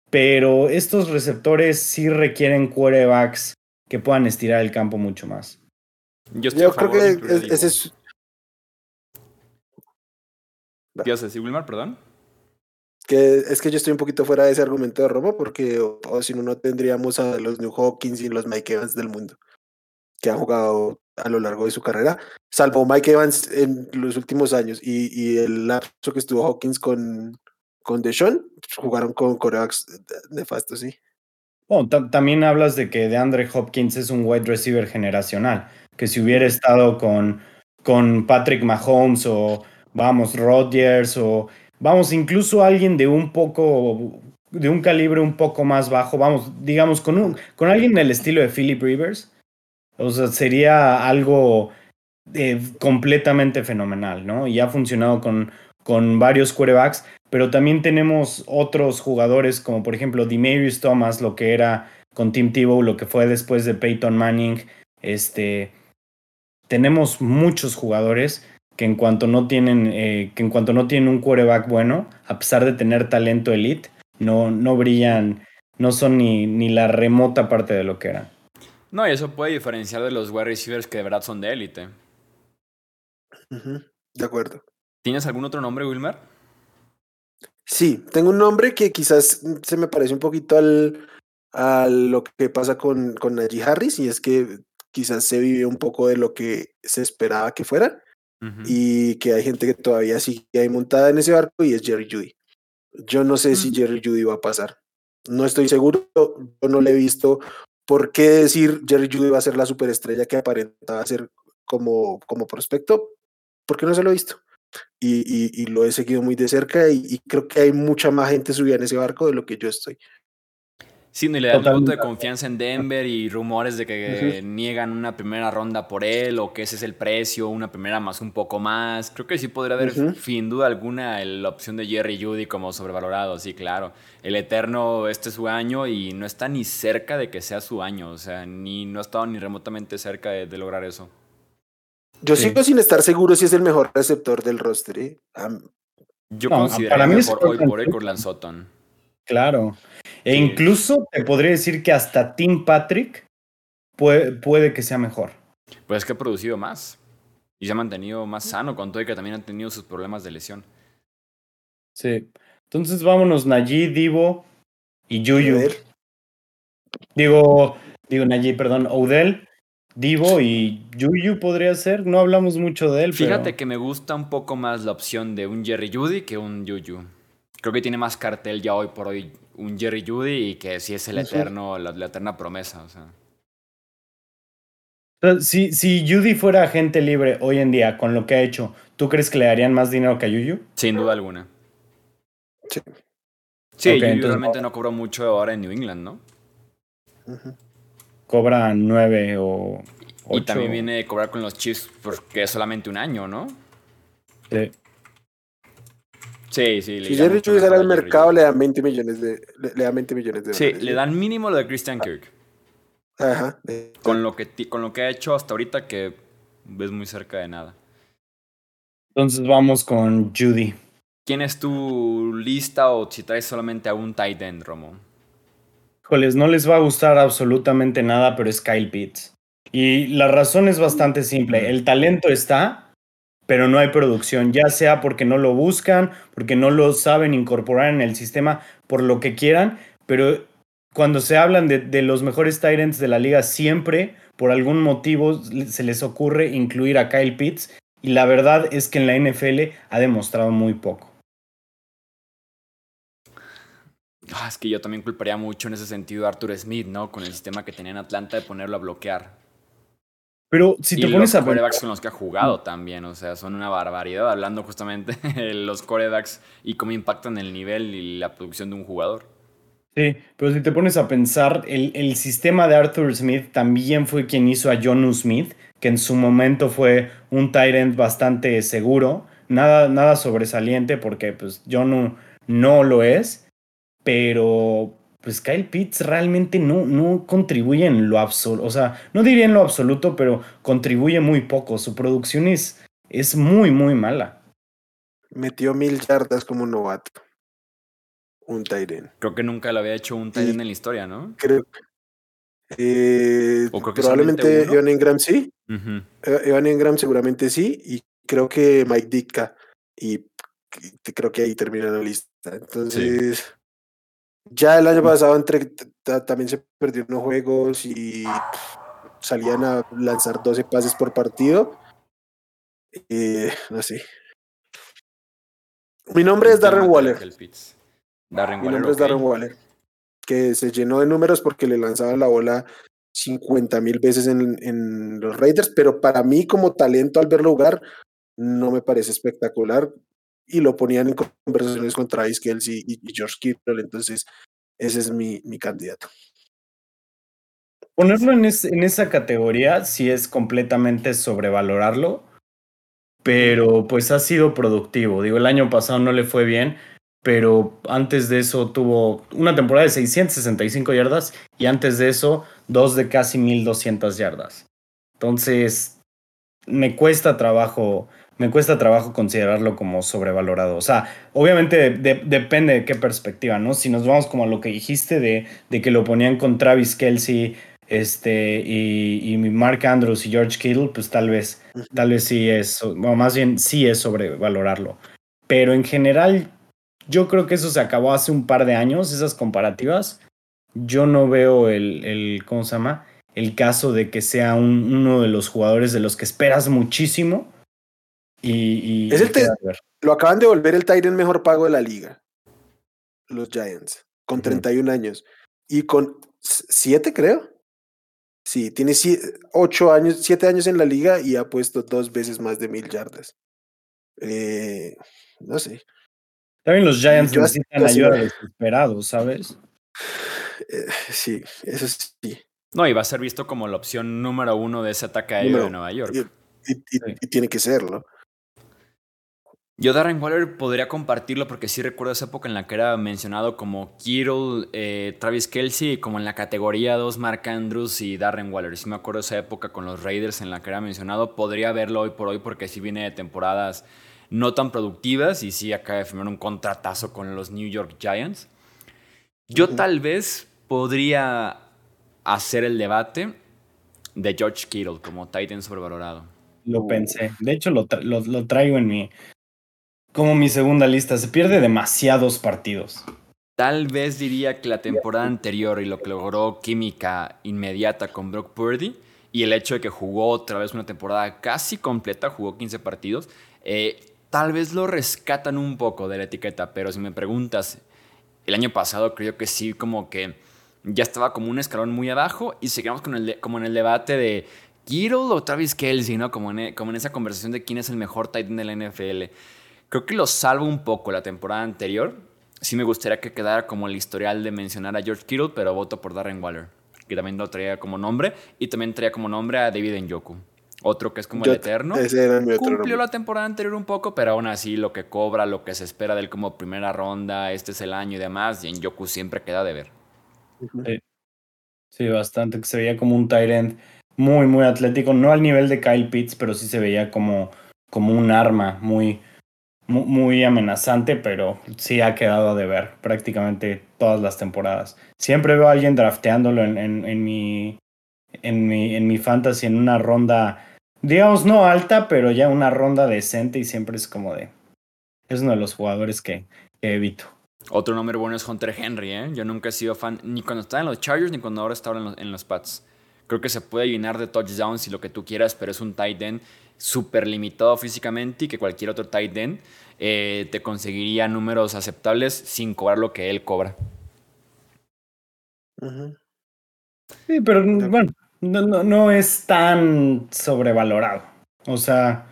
[SPEAKER 4] pero estos receptores sí requieren quarterbacks que puedan estirar el campo mucho más.
[SPEAKER 3] Yo, creo que ese es...
[SPEAKER 1] ¿Qué haces, Wilmar? Perdón.
[SPEAKER 3] Que es que yo estoy un poquito fuera de ese argumento de Roma, porque o, si no, no tendríamos a los New Hawkins y los Mike Evans del mundo que han jugado a lo largo de su carrera, salvo Mike Evans en los últimos años y, y el lapso que estuvo Hawkins con, con Deshaun, jugaron con corebacks nefastos, sí.
[SPEAKER 4] Bueno, también hablas de que de Andre Hopkins es un wide receiver generacional, que si hubiera estado con, con Patrick Mahomes o vamos, Rodgers o vamos, incluso alguien de un poco, de un calibre un poco más bajo, vamos, digamos, con, un, con alguien del estilo de Philip Rivers, o sea, sería algo eh, completamente fenomenal, ¿no? Y ha funcionado con, con varios quarterbacks, pero también tenemos otros jugadores como por ejemplo Demarius Thomas, lo que era con Tim Tebow, lo que fue después de Peyton Manning, este, tenemos muchos jugadores que en cuanto no tienen, eh, que en cuanto no tienen un quarterback bueno, a pesar de tener talento elite, no, no brillan, no son ni, ni la remota parte de lo que eran.
[SPEAKER 1] No, y eso puede diferenciar de los wide receivers que de verdad son de élite.
[SPEAKER 3] De acuerdo.
[SPEAKER 1] ¿Tienes algún otro nombre, Wilmer?
[SPEAKER 3] Sí, tengo un nombre que quizás se me parece un poquito al, a lo que pasa con, con Najee Harris, y es que quizás se vive un poco de lo que se esperaba que fuera, y que hay gente que todavía sigue ahí montada en ese barco, y es Jerry Judy. Yo no sé si Jerry Judy va a pasar. No estoy seguro, yo no le he visto por qué decir Jerry Judy va a ser la superestrella que aparentaba ser como, como prospecto, porque no se lo he visto. Y, y, lo he seguido muy de cerca y, creo que hay mucha más gente subida en ese barco de lo que yo estoy.
[SPEAKER 1] Sí, y le da un punto de confianza en Denver y rumores de que niegan una primera ronda por él o que ese es el precio, una primera más un poco más. Creo que sí podría haber, sin duda alguna, la opción de Jerry Judy como sobrevalorado, sí, claro. El Eterno, este es su año y no está ni cerca de que sea su año, o sea, ni no ha estado ni remotamente cerca de, lograr eso.
[SPEAKER 3] Yo sigo sin estar seguro si es el mejor receptor del roster. ¿eh?
[SPEAKER 1] Yo considero para mí mejor hoy por hoy Corland Sutton.
[SPEAKER 4] Claro. E incluso te podría decir que hasta Tim Patrick puede, puede que sea mejor.
[SPEAKER 1] Pues es que ha producido más. Y se ha mantenido más sano, con todo y que también ha tenido sus problemas de lesión.
[SPEAKER 4] Sí. Entonces vámonos, Najee, Divo y Yuyu. Digo, digo Najee, perdón, Odell, Divo y Yuyu podría ser. No hablamos mucho de él.
[SPEAKER 1] Fíjate que me gusta un poco más la opción de un Jerry Judy que un Yuyu. Creo que tiene más cartel ya hoy por hoy un Jerry Judy y que sí es el eterno, la, eterna promesa. O sea.
[SPEAKER 4] Si, si Judy fuera agente libre hoy en día con lo que ha hecho, ¿tú crees que le darían más dinero que a Yuyu?
[SPEAKER 1] Sin duda alguna. Sí. Sí, realmente no cobró mucho ahora en New England, ¿no?
[SPEAKER 4] Cobra nueve o
[SPEAKER 1] Y también viene de cobrar con los Chiefs porque es solamente un año, ¿no?
[SPEAKER 4] Sí.
[SPEAKER 1] Sí, sí.
[SPEAKER 3] Si Jerry Judy sale al mercado, le dan 20 millones de, le, dan 20 millones de
[SPEAKER 1] Sí, le dan mínimo lo de Christian Kirk.
[SPEAKER 3] Ajá.
[SPEAKER 1] Con lo, que, con lo que ha hecho hasta ahorita, que ves muy cerca de nada.
[SPEAKER 4] Entonces vamos con Judy.
[SPEAKER 1] ¿Quién es tu lista o si traes solamente a un tight end, Romo?
[SPEAKER 4] Híjoles, no les va a gustar absolutamente nada, pero es Kyle Pitts. Y la razón es bastante simple. El talento está, pero no hay producción, ya sea porque no lo buscan, porque no lo saben incorporar en el sistema, por lo que quieran, pero cuando se hablan de, los mejores Tyrants de la liga, siempre, por algún motivo, se les ocurre incluir a Kyle Pitts, y la verdad es que en la NFL ha demostrado muy poco.
[SPEAKER 1] Ah, es que yo también culparía mucho en ese sentido a Arthur Smith, ¿no? Con el sistema que tenía en Atlanta de ponerlo a bloquear.
[SPEAKER 4] Pero si te pones
[SPEAKER 1] los a corebacks con los que ha jugado también, o sea, son una barbaridad hablando justamente *laughs* de los corebacks y cómo impactan el nivel y la producción de un jugador.
[SPEAKER 4] Sí, pero si te pones a pensar, el, el sistema de Arthur Smith también fue quien hizo a Jonu Smith, que en su momento fue un tight end bastante seguro, nada, nada sobresaliente porque pues Jonu no lo es, pero pues Kyle Pitts realmente no, no contribuye en lo absoluto, o sea, no diría en lo absoluto, pero contribuye muy poco. Su producción es, es muy, muy mala.
[SPEAKER 3] Metió mil yardas como un novato. Un Tyren.
[SPEAKER 1] Creo que nunca lo había hecho un Tyren en la historia, ¿no?
[SPEAKER 3] Creo. Eh, probablemente Evan Ingram sí. Evan Ingram seguramente sí. Y creo que Mike Ditka. Y creo que ahí termina la lista Entonces, ya el año pasado entre, también se perdieron juegos y salían a lanzar 12 pases por partido. Y así. Mi nombre es Darren Waller.
[SPEAKER 1] Darren
[SPEAKER 3] Mi nombre es Darren Waller. Que se llenó de números porque le lanzaban la bola 50 mil veces en, en, los Raiders, pero para mí como talento al verlo jugar no me parece espectacular y lo ponían en conversaciones con Travis Kelsey y, George Kittle, entonces ese es mi, mi candidato.
[SPEAKER 4] Ponerlo en, en esa categoría sí es completamente sobrevalorarlo, pero pues ha sido productivo. Digo, el año pasado no le fue bien, pero antes de eso tuvo una temporada de 665 yardas y antes de eso dos de casi 1200 yardas. Entonces, me cuesta trabajo, me cuesta trabajo considerarlo como sobrevalorado. O sea, obviamente depende de qué perspectiva, ¿no? Si nos vamos como a lo que dijiste de, de que lo ponían con Travis Kelsey este, y, y Mark Andrews y George Kittle, pues tal vez, tal vez sí es, o más bien sí es sobrevalorarlo. Pero en general, yo creo que eso se acabó hace un par de años, esas comparativas. Yo no veo el, el ¿cómo se llama? El caso de que sea uno de los jugadores de los que esperas muchísimo. Y,
[SPEAKER 3] es el lo acaban de volver el Tyrant mejor pago de la liga. Los Giants, con 31 años. Y con 7, creo. Sí, tiene 8 años, 7 años en la liga y ha puesto dos veces más de mil yardas. Eh, no sé.
[SPEAKER 4] También los Giants necesitan ayuda desesperados, ¿sabes?
[SPEAKER 3] Eh, sí, eso sí.
[SPEAKER 1] No, y va a ser visto como la opción número uno de ese ataque aéreo de Nueva York.
[SPEAKER 3] Y, tiene que serlo.
[SPEAKER 1] Yo Darren Waller podría compartirlo porque sí recuerdo esa época en la que era mencionado como Kittle, eh, Travis Kelsey, como en la categoría 2 Mark Andrews y Darren Waller. Sí me acuerdo esa época con los Raiders en la que era mencionado. Podría verlo hoy por hoy porque sí viene de temporadas no tan productivas y sí acaba de firmar un contratazo con los New York Giants. Yo tal vez podría hacer el debate de George Kittle como Titan sobrevalorado.
[SPEAKER 4] Lo pensé. De hecho, lo, lo, traigo en mi. Como mi segunda lista. Se pierde demasiados partidos.
[SPEAKER 1] Tal vez diría que la temporada anterior y lo que logró química inmediata con Brock Purdy y el hecho de que jugó otra vez una temporada casi completa, jugó 15 partidos, eh, tal vez lo rescatan un poco de la etiqueta, pero si me preguntas, el año pasado creo que sí, como que ya estaba como un escalón muy abajo y seguimos con el como en el debate de Kittle o Travis Kelsey, ¿no? Como en, como en esa conversación de quién es el mejor tight end de la NFL. Creo que lo salvo un poco la temporada anterior. Sí me gustaría que quedara como el historial de mencionar a George Kittle, pero voto por Darren Waller, que también lo traía como nombre, y también traía como nombre a David Njoku. Otro que es como el eterno. Cumplió la temporada anterior un poco, pero aún así lo que cobra, lo que se espera de él como primera ronda, este es el año y demás, y en Yoku siempre queda de ver.
[SPEAKER 4] Sí, bastante, que se veía como un Tyrant muy, muy atlético, no al nivel de Kyle Pitts, pero sí se veía como, como un arma muy, muy, amenazante, pero sí ha quedado de ver prácticamente todas las temporadas. Siempre veo a alguien drafteándolo en, en, mi, en, mi, en mi fantasy en una ronda digamos, no alta, pero ya una ronda decente y siempre es como de... Es uno de los jugadores que, evito.
[SPEAKER 1] Otro nombre bueno es Hunter Henry, ¿eh? Yo nunca he sido fan, ni cuando estaba en los Chargers, ni cuando ahora está en los, en los Pats. Creo que se puede llenar de touchdowns y lo que tú quieras, pero es un tight end súper limitado físicamente y que cualquier otro tight end eh, te conseguiría números aceptables sin cobrar lo que él cobra.
[SPEAKER 4] Sí, pero bueno, no, no, no es tan sobrevalorado. O sea.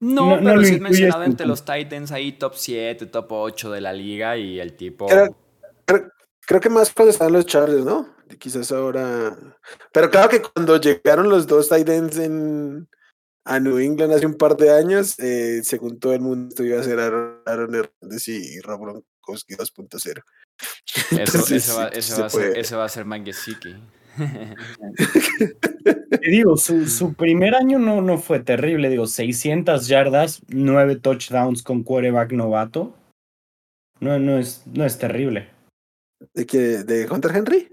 [SPEAKER 1] No, no pero sí es mencionado entre los Titans ahí, top 7, top 8 de la liga y el tipo.
[SPEAKER 3] Creo, que más cuando estaban los Chargers, ¿no? Quizás ahora. Pero claro que cuando llegaron los dos Titans en, a New England hace un par de años, eh, según todo el mundo, iba a ser Aaron, Hernández y Rob Gronkowski 2.0. *laughs*
[SPEAKER 1] Eso, va, va, a ser, ese va a ser Mike Gesicki.
[SPEAKER 4] Te digo, su, primer año no, no fue terrible, digo, 600 yardas, 9 touchdowns con quarterback novato. No, no, es, no es terrible.
[SPEAKER 3] ¿De qué? ¿De Hunter Henry?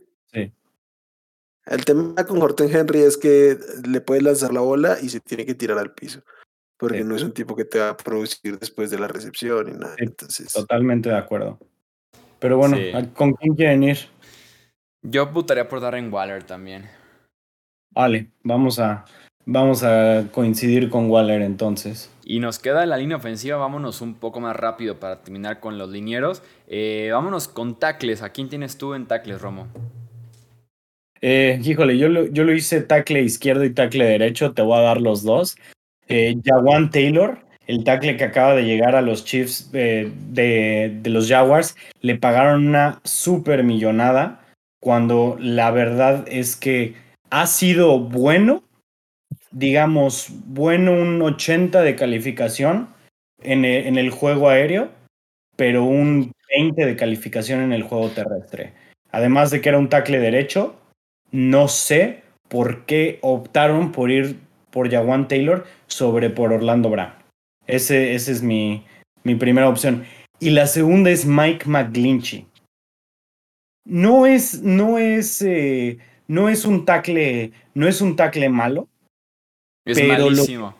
[SPEAKER 3] El tema con Hunter Henry es que le puedes lanzar la bola y se tiene que tirar al piso. Porque no es un tipo que te va a producir después de la recepción y nada. Entonces...
[SPEAKER 4] Totalmente de acuerdo. Pero bueno, ¿con quién quieren ir?
[SPEAKER 1] Yo votaría por Darren Waller también.
[SPEAKER 4] Vale, vamos a, vamos a coincidir con Waller entonces.
[SPEAKER 1] Y nos queda la línea ofensiva, vámonos un poco más rápido para terminar con los linieros. Eh, vámonos con tackles. ¿A quién tienes tú en tackles, Romo?
[SPEAKER 4] Eh, híjole, yo lo, yo lo hice tackle izquierdo y tackle derecho, te voy a dar los dos. Eh, Jawan Taylor, el tackle que acaba de llegar a los Chiefs de, de, los Jaguars, le pagaron una super millonada cuando la verdad es que ha sido bueno, digamos, bueno un 80 de calificación en en el juego aéreo, pero un 20 de calificación en el juego terrestre. Además de que era un tackle derecho, no sé por qué optaron por ir por Jawan Taylor sobre por Orlando Brown. Ese, ese es mi, mi primera opción. Y la segunda es Mike McGlinchey. No es, no es, eh, no es un tackle, no es un tackle malo.
[SPEAKER 1] Es malísimo.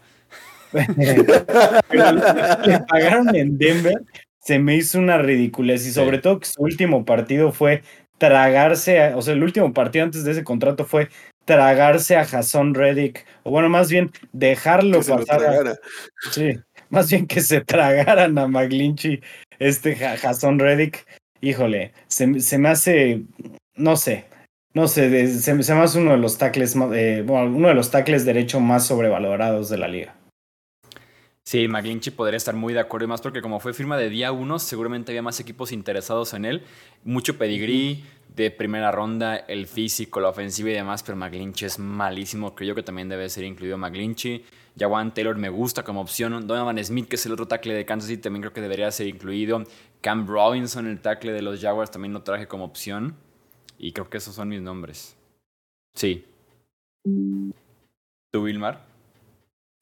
[SPEAKER 4] pero lo *laughs* que le pagaron en Denver se me hizo una ridiculez y sobre todo que su último partido fue tragarse, o sea, el último partido antes de ese contrato fue tragarse a Jason Reddick, o bueno, más bien dejarlo pasar. sí, más bien que se tragaran a McGlinchy, este Jason Reddick. Híjole, se, se, me hace, no sé, no sé, se, se me hace uno de los tackles, eh, bueno, uno de los tackles derecho más sobrevalorados de la liga.
[SPEAKER 1] Sí, McGlinchey podría estar muy de acuerdo y más porque como fue firma de día uno, seguramente había más equipos interesados en él. Mucho pedigrí de primera ronda, el físico, la ofensiva y demás, pero McGlinchey es malísimo. Creo que también debe ser incluido McGlinchey. Jawan Taylor me gusta como opción. Donovan Smith, que es el otro tackle de Kansas City, también creo que debería ser incluido. Cam Robinson, el tackle de los Jaguars, también lo traje como opción. Y creo que esos son mis nombres. Sí. ¿Tú,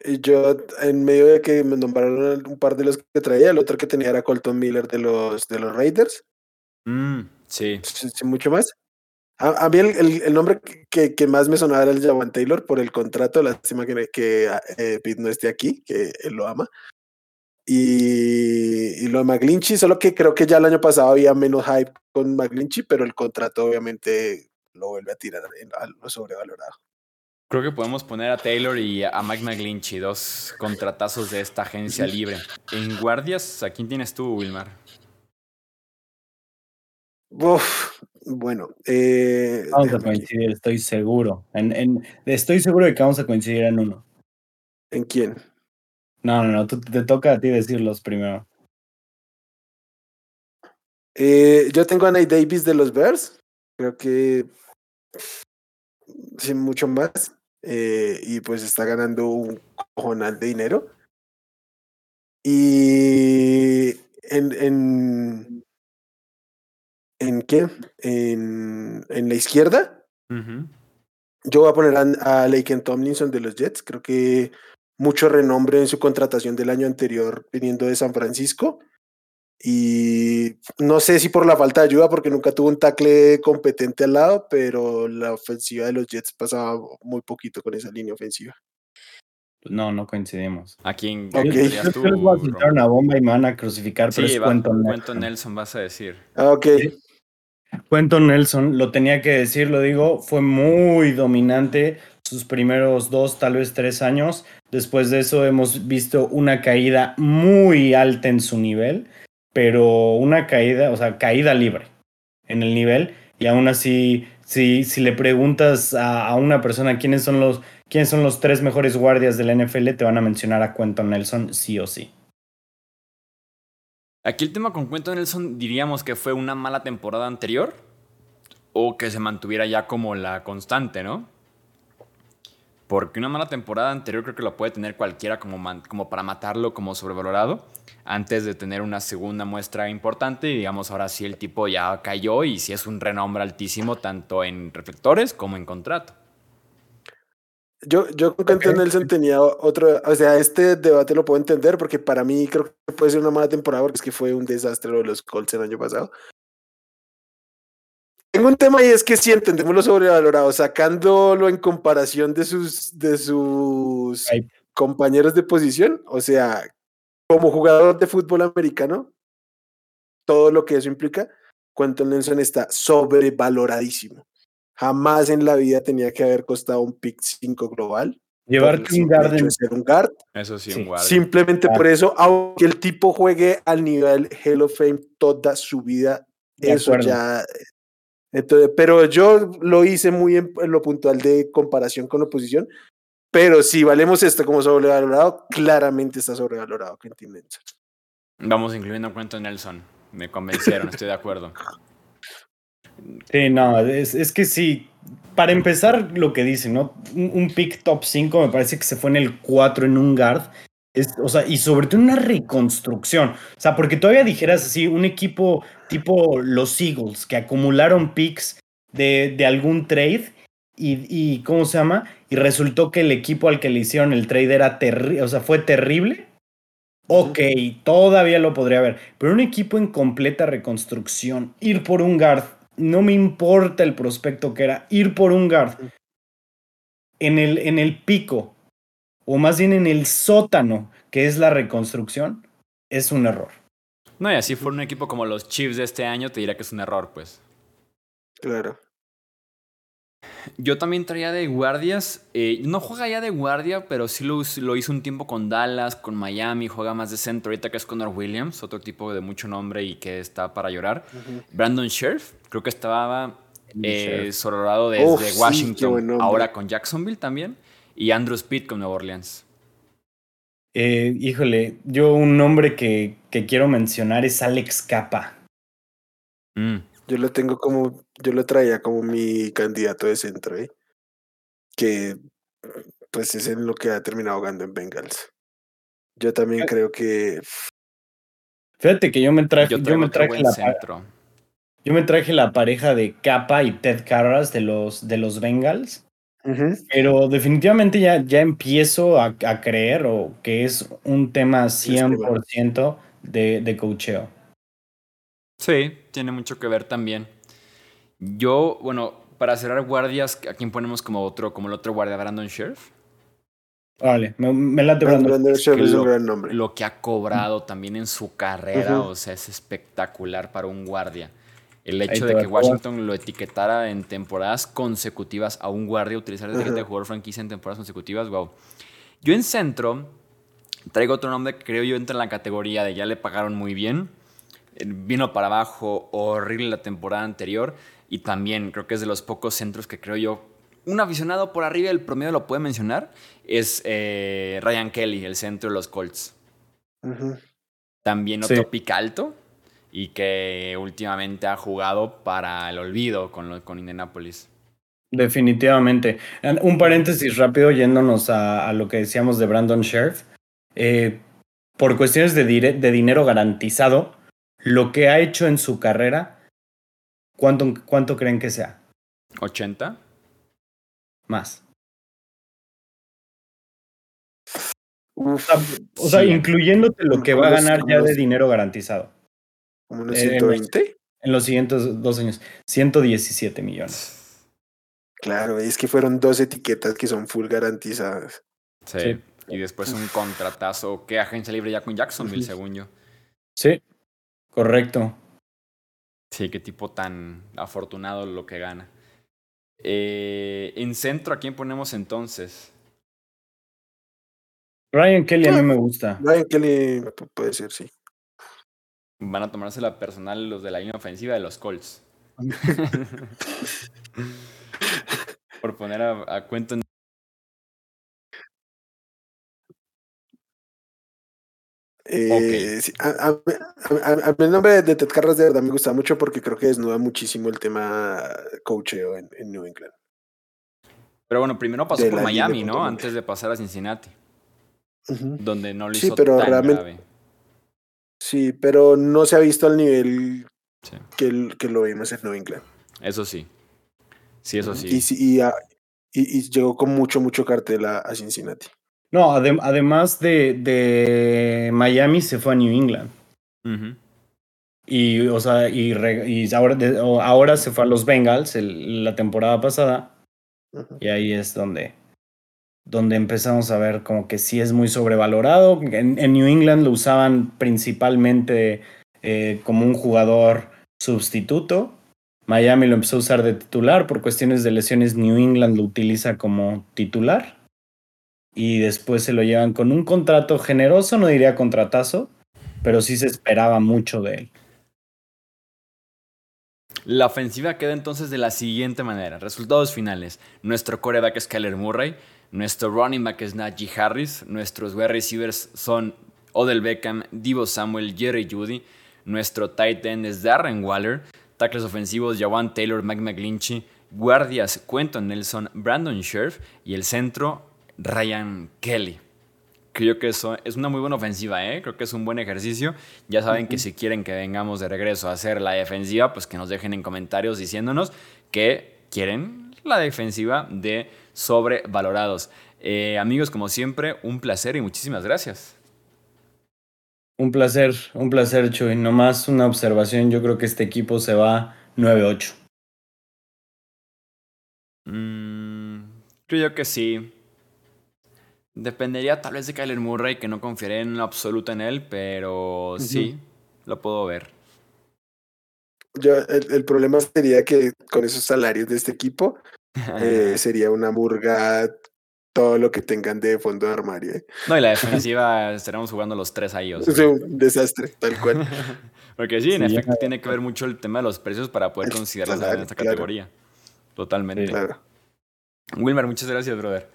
[SPEAKER 3] Yo, en medio de que me nombraron un par de los que traía, el otro que tenía era Colton Miller de los, de los Raiders.
[SPEAKER 1] Mm, sí.
[SPEAKER 3] Mucho más. A, mí el, el, nombre que, que, más me sonaba era el Jawan Taylor por el contrato. Lástima que, que eh, Pete no esté aquí, que él lo ama. Y, y, lo de McGlinchy, solo que creo que ya el año pasado había menos hype con McGlinchy, pero el contrato obviamente lo vuelve a tirar a lo sobrevalorado.
[SPEAKER 1] Creo que podemos poner a Taylor y a Mike McGlinchey, dos contratazos de esta agencia libre. En guardias, ¿a quién tienes tú, Wilmar?
[SPEAKER 3] Uf, bueno, eh,
[SPEAKER 4] vamos a coincidir, estoy seguro. En, en, estoy seguro de que vamos a coincidir en uno.
[SPEAKER 3] ¿En quién?
[SPEAKER 4] No, no, no, te toca a ti decirlos primero.
[SPEAKER 3] Eh, yo tengo a Nate Davis de los Bears. Creo que sin mucho más. Eh, y pues está ganando un cojonal de dinero. Y en, en, ¿en qué? En, en la izquierda. Yo voy a poner a, a Laken Tomlinson de los Jets. Creo que mucho renombre en su contratación del año anterior viniendo de San Francisco. Y no sé si por la falta de ayuda, porque nunca tuvo un tackle competente al lado, pero la ofensiva de los Jets pasaba muy poquito con esa línea ofensiva.
[SPEAKER 4] No, no coincidimos.
[SPEAKER 1] ¿A quién
[SPEAKER 4] okay. tú, les voy a soltar una bomba y me van a crucificar, pero es Quentin
[SPEAKER 1] Nelson. Nelson vas a decir.
[SPEAKER 3] Ah, ok.
[SPEAKER 4] Quentin Nelson, lo tenía que decir, lo digo, fue muy dominante sus primeros dos, tal vez tres años. Después de eso hemos visto una caída muy alta en su nivel pero una caída, o sea, caída libre en el nivel y aún así, si, si le preguntas a, una persona quiénes son, los, quiénes son los tres mejores guardias de la NFL, te van a mencionar a Quentin Nelson sí o sí.
[SPEAKER 1] Aquí el tema con Quentin Nelson diríamos que fue una mala temporada anterior o que se mantuviera ya como la constante, ¿no? Porque una mala temporada anterior creo que lo puede tener cualquiera como, como para matarlo como sobrevalorado antes de tener una segunda muestra importante y digamos ahora sí el tipo ya cayó y sí es un renombre altísimo tanto en reflectores como en contrato.
[SPEAKER 3] Yo, yo creo que Nelson tenía otro, o sea, este debate lo puedo entender porque para mí creo que puede ser una mala temporada porque es que fue un desastre lo de los Colts el año pasado. Tengo un tema y es que sí entendemos lo sobrevalorado, sacándolo en comparación de sus, de sus compañeros de posición. O sea, como jugador de fútbol americano, todo lo que eso implica, Quentin Nelson está sobrevaloradísimo. Jamás en la vida tenía que haber costado un pick 5 global.
[SPEAKER 4] Llevarte un guard,
[SPEAKER 3] un guard.
[SPEAKER 1] Eso sí, un guard.
[SPEAKER 3] Simplemente por eso, aunque el tipo juegue al nivel Hall of Fame toda su vida, eso ya. Entonces, pero yo lo hice muy en, lo puntual de comparación con la oposición. Pero si valemos esto como sobrevalorado, claramente está sobrevalorado Quentin Nelson.
[SPEAKER 1] Vamos incluyendo Quentin Nelson. Me convencieron, estoy de acuerdo. *laughs*
[SPEAKER 4] Sí, no, es, es que sí, para empezar, lo que dice, ¿no? Un, pick top 5 me parece que se fue en el 4 en un guard. o sea, y sobre todo una reconstrucción. O sea, porque todavía dijeras así, un equipo tipo los Eagles que acumularon picks de, de algún trade y, y, ¿cómo se llama? Y resultó que el equipo al que le hicieron el trade era terrible, o sea, fue terrible. Ok, todavía lo podría ver. Pero un equipo en completa reconstrucción, ir por un guard no me importa el prospecto que era, ir por un guard en el, en el pico, o más bien en el sótano, que es la reconstrucción, es un error.
[SPEAKER 1] No, y así fue un equipo como los Chiefs de este año, te diría que es un error, pues.
[SPEAKER 3] Claro.
[SPEAKER 1] Yo también traía de guardias. Eh, no juega ya de guardia, pero sí lo, lo, hizo un tiempo con Dallas, con Miami. Juega más de centro ahorita que es Connor Williams, otro tipo de mucho nombre y que está para llorar. Brandon Sheriff, creo que estaba eh, sororado desde Washington, ahora con Jacksonville también. Y Andrew Speed con Nueva Orleans.
[SPEAKER 4] Eh, híjole, yo un nombre que, que, quiero mencionar es Alex Capa.
[SPEAKER 3] Mm. Yo lo tengo como, yo lo traía como mi candidato de centro, ¿eh? que pues es en lo que ha terminado jugando en Bengals. Yo también creo que.
[SPEAKER 4] Fíjate que yo me traje, yo, me traje la centro. Yo me traje la pareja de Capa y Ted Carras de los, de los Bengals. Pero definitivamente ya, ya empiezo a, a, creer o que es un tema 100% de, de cocheo.
[SPEAKER 1] Sí, tiene mucho que ver también. Yo, bueno, para cerrar guardias, ¿a quién ponemos como otro, como el otro guardia, Brandon Sheriff?
[SPEAKER 4] Vale, me, me late Brandon,
[SPEAKER 3] Brandon Sheriff es un gran nombre.
[SPEAKER 1] Lo que ha cobrado también en su carrera, o sea, es espectacular para un guardia. El hecho de que Washington lo etiquetara en temporadas consecutivas a un guardia, utilizar la etiqueta de jugador franquicia en temporadas consecutivas, wow. Yo en centro traigo otro nombre que creo yo entra en la categoría de ya le pagaron muy bien. Vino para abajo, horrible la temporada anterior y también creo que es de los pocos centros que creo yo, un aficionado por arriba del promedio lo puede mencionar, es eh, Ryan Kelly, el centro de los Colts. También otro pic alto y que últimamente ha jugado para el olvido con, con Indianapolis.
[SPEAKER 4] Definitivamente. Un paréntesis rápido yéndonos a, lo que decíamos de Brandon Sheriff. Eh, por cuestiones de, de dinero garantizado, lo que ha hecho en su carrera, ¿cuánto, cuánto creen que sea?
[SPEAKER 1] ¿80?
[SPEAKER 4] Más. o sea, incluyéndote lo que va a ganar ya de dinero garantizado.
[SPEAKER 3] Unos 120?
[SPEAKER 4] En los, siguientes dos años. 117 millones.
[SPEAKER 3] Claro, es que fueron dos etiquetas que son full garantizadas.
[SPEAKER 1] Sí. Y después un contratazo que agencia libre ya con Jacksonville, según yo.
[SPEAKER 4] Sí, Correcto.
[SPEAKER 1] Sí, qué tipo tan afortunado lo que gana. Eh, en centro, ¿a quién ponemos entonces?
[SPEAKER 4] Ryan Kelly a mí me gusta.
[SPEAKER 3] Ryan Kelly puede ser, sí.
[SPEAKER 1] Van a tomarse la personal los de la línea ofensiva de los Colts. *laughs* Por poner a, a cuento
[SPEAKER 3] Eh, a, mí el nombre de Ted Carras de verdad me gusta mucho porque creo que desnuda muchísimo el tema coacheo en, New England.
[SPEAKER 1] Pero bueno, primero pasó por Miami, ¿no? Antes de pasar a Cincinnati. Donde no lo hizo
[SPEAKER 3] sí, pero tan realmente, grave. Sí, pero no se ha visto al nivel que, que, lo vimos en New England.
[SPEAKER 1] Eso sí. Sí, eso sí.
[SPEAKER 3] Y, y, y, llegó con mucho, mucho cartel a Cincinnati.
[SPEAKER 4] No, además de, de, Miami se fue a New England. Y, o sea, y, y ahora, ahora, se fue a los Bengals la temporada pasada. Y ahí es donde, donde empezamos a ver como que sí es muy sobrevalorado. En, New England lo usaban principalmente eh, como un jugador sustituto. Miami lo empezó a usar de titular. Por cuestiones de lesiones, New England lo utiliza como titular. Y después se lo llevan con un contrato generoso, no diría contratazo, pero sí se esperaba mucho de él.
[SPEAKER 1] La ofensiva queda entonces de la siguiente manera. Resultados finales. Nuestro coreback es Kyler Murray. Nuestro running back es Najee Harris. Nuestros wide receivers son Odell Beckham, Divo Samuel, Jerry Judy. Nuestro tight end es Darren Waller. Tackles ofensivos, Jawan Taylor, Mike McGlinchey. Guardias, Quentin Nelson, Brandon Scherf. Y el centro, Ryan Kelly creo que eso es una muy buena ofensiva, ¿eh? creo que es un buen ejercicio. Ya saben que si quieren que vengamos de regreso a hacer la defensiva, pues que nos dejen en comentarios diciéndonos que quieren la defensiva de sobrevalorados. Eh, amigos, como siempre, un placer y muchísimas gracias.
[SPEAKER 4] Un placer, un placer, Chuy. Nomás una observación, yo creo que este equipo se va 9-8.
[SPEAKER 1] Mm, creo que sí. Dependería tal vez de Kyler Murray, que no confiaré en absoluto en él, pero sí, lo puedo ver.
[SPEAKER 3] Yo, el, problema sería que con esos salarios de este equipo *laughs* eh, sería una murga todo lo que tengan de fondo de armario. ¿eh?
[SPEAKER 1] No, y la defensiva *laughs* estaremos jugando los tres ahí.
[SPEAKER 3] Es un desastre, tal cual. *laughs*
[SPEAKER 1] Porque sí, en efecto tiene que ver mucho el tema de los precios para poder considerarlos en esta categoría. Totalmente. Claro. Wilmer, muchas gracias, brother.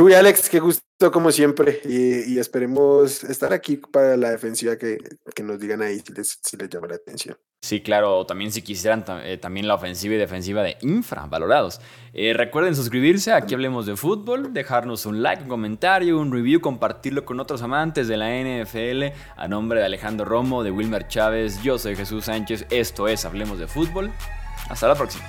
[SPEAKER 3] Chuy, Alex, qué gusto como siempre y, esperemos estar aquí para la defensiva que, nos digan ahí si les, si les, llama la atención.
[SPEAKER 1] Sí, claro, también si quisieran eh, también la ofensiva y defensiva de infravalorados. Eh, recuerden suscribirse, aquí hablemos de fútbol, dejarnos un like, un comentario, un review, compartirlo con otros amantes de la NFL. A nombre de Alejandro Romo, de Wilmer Chávez, yo soy Jesús Sánchez, esto es Hablemos de Fútbol. Hasta la próxima.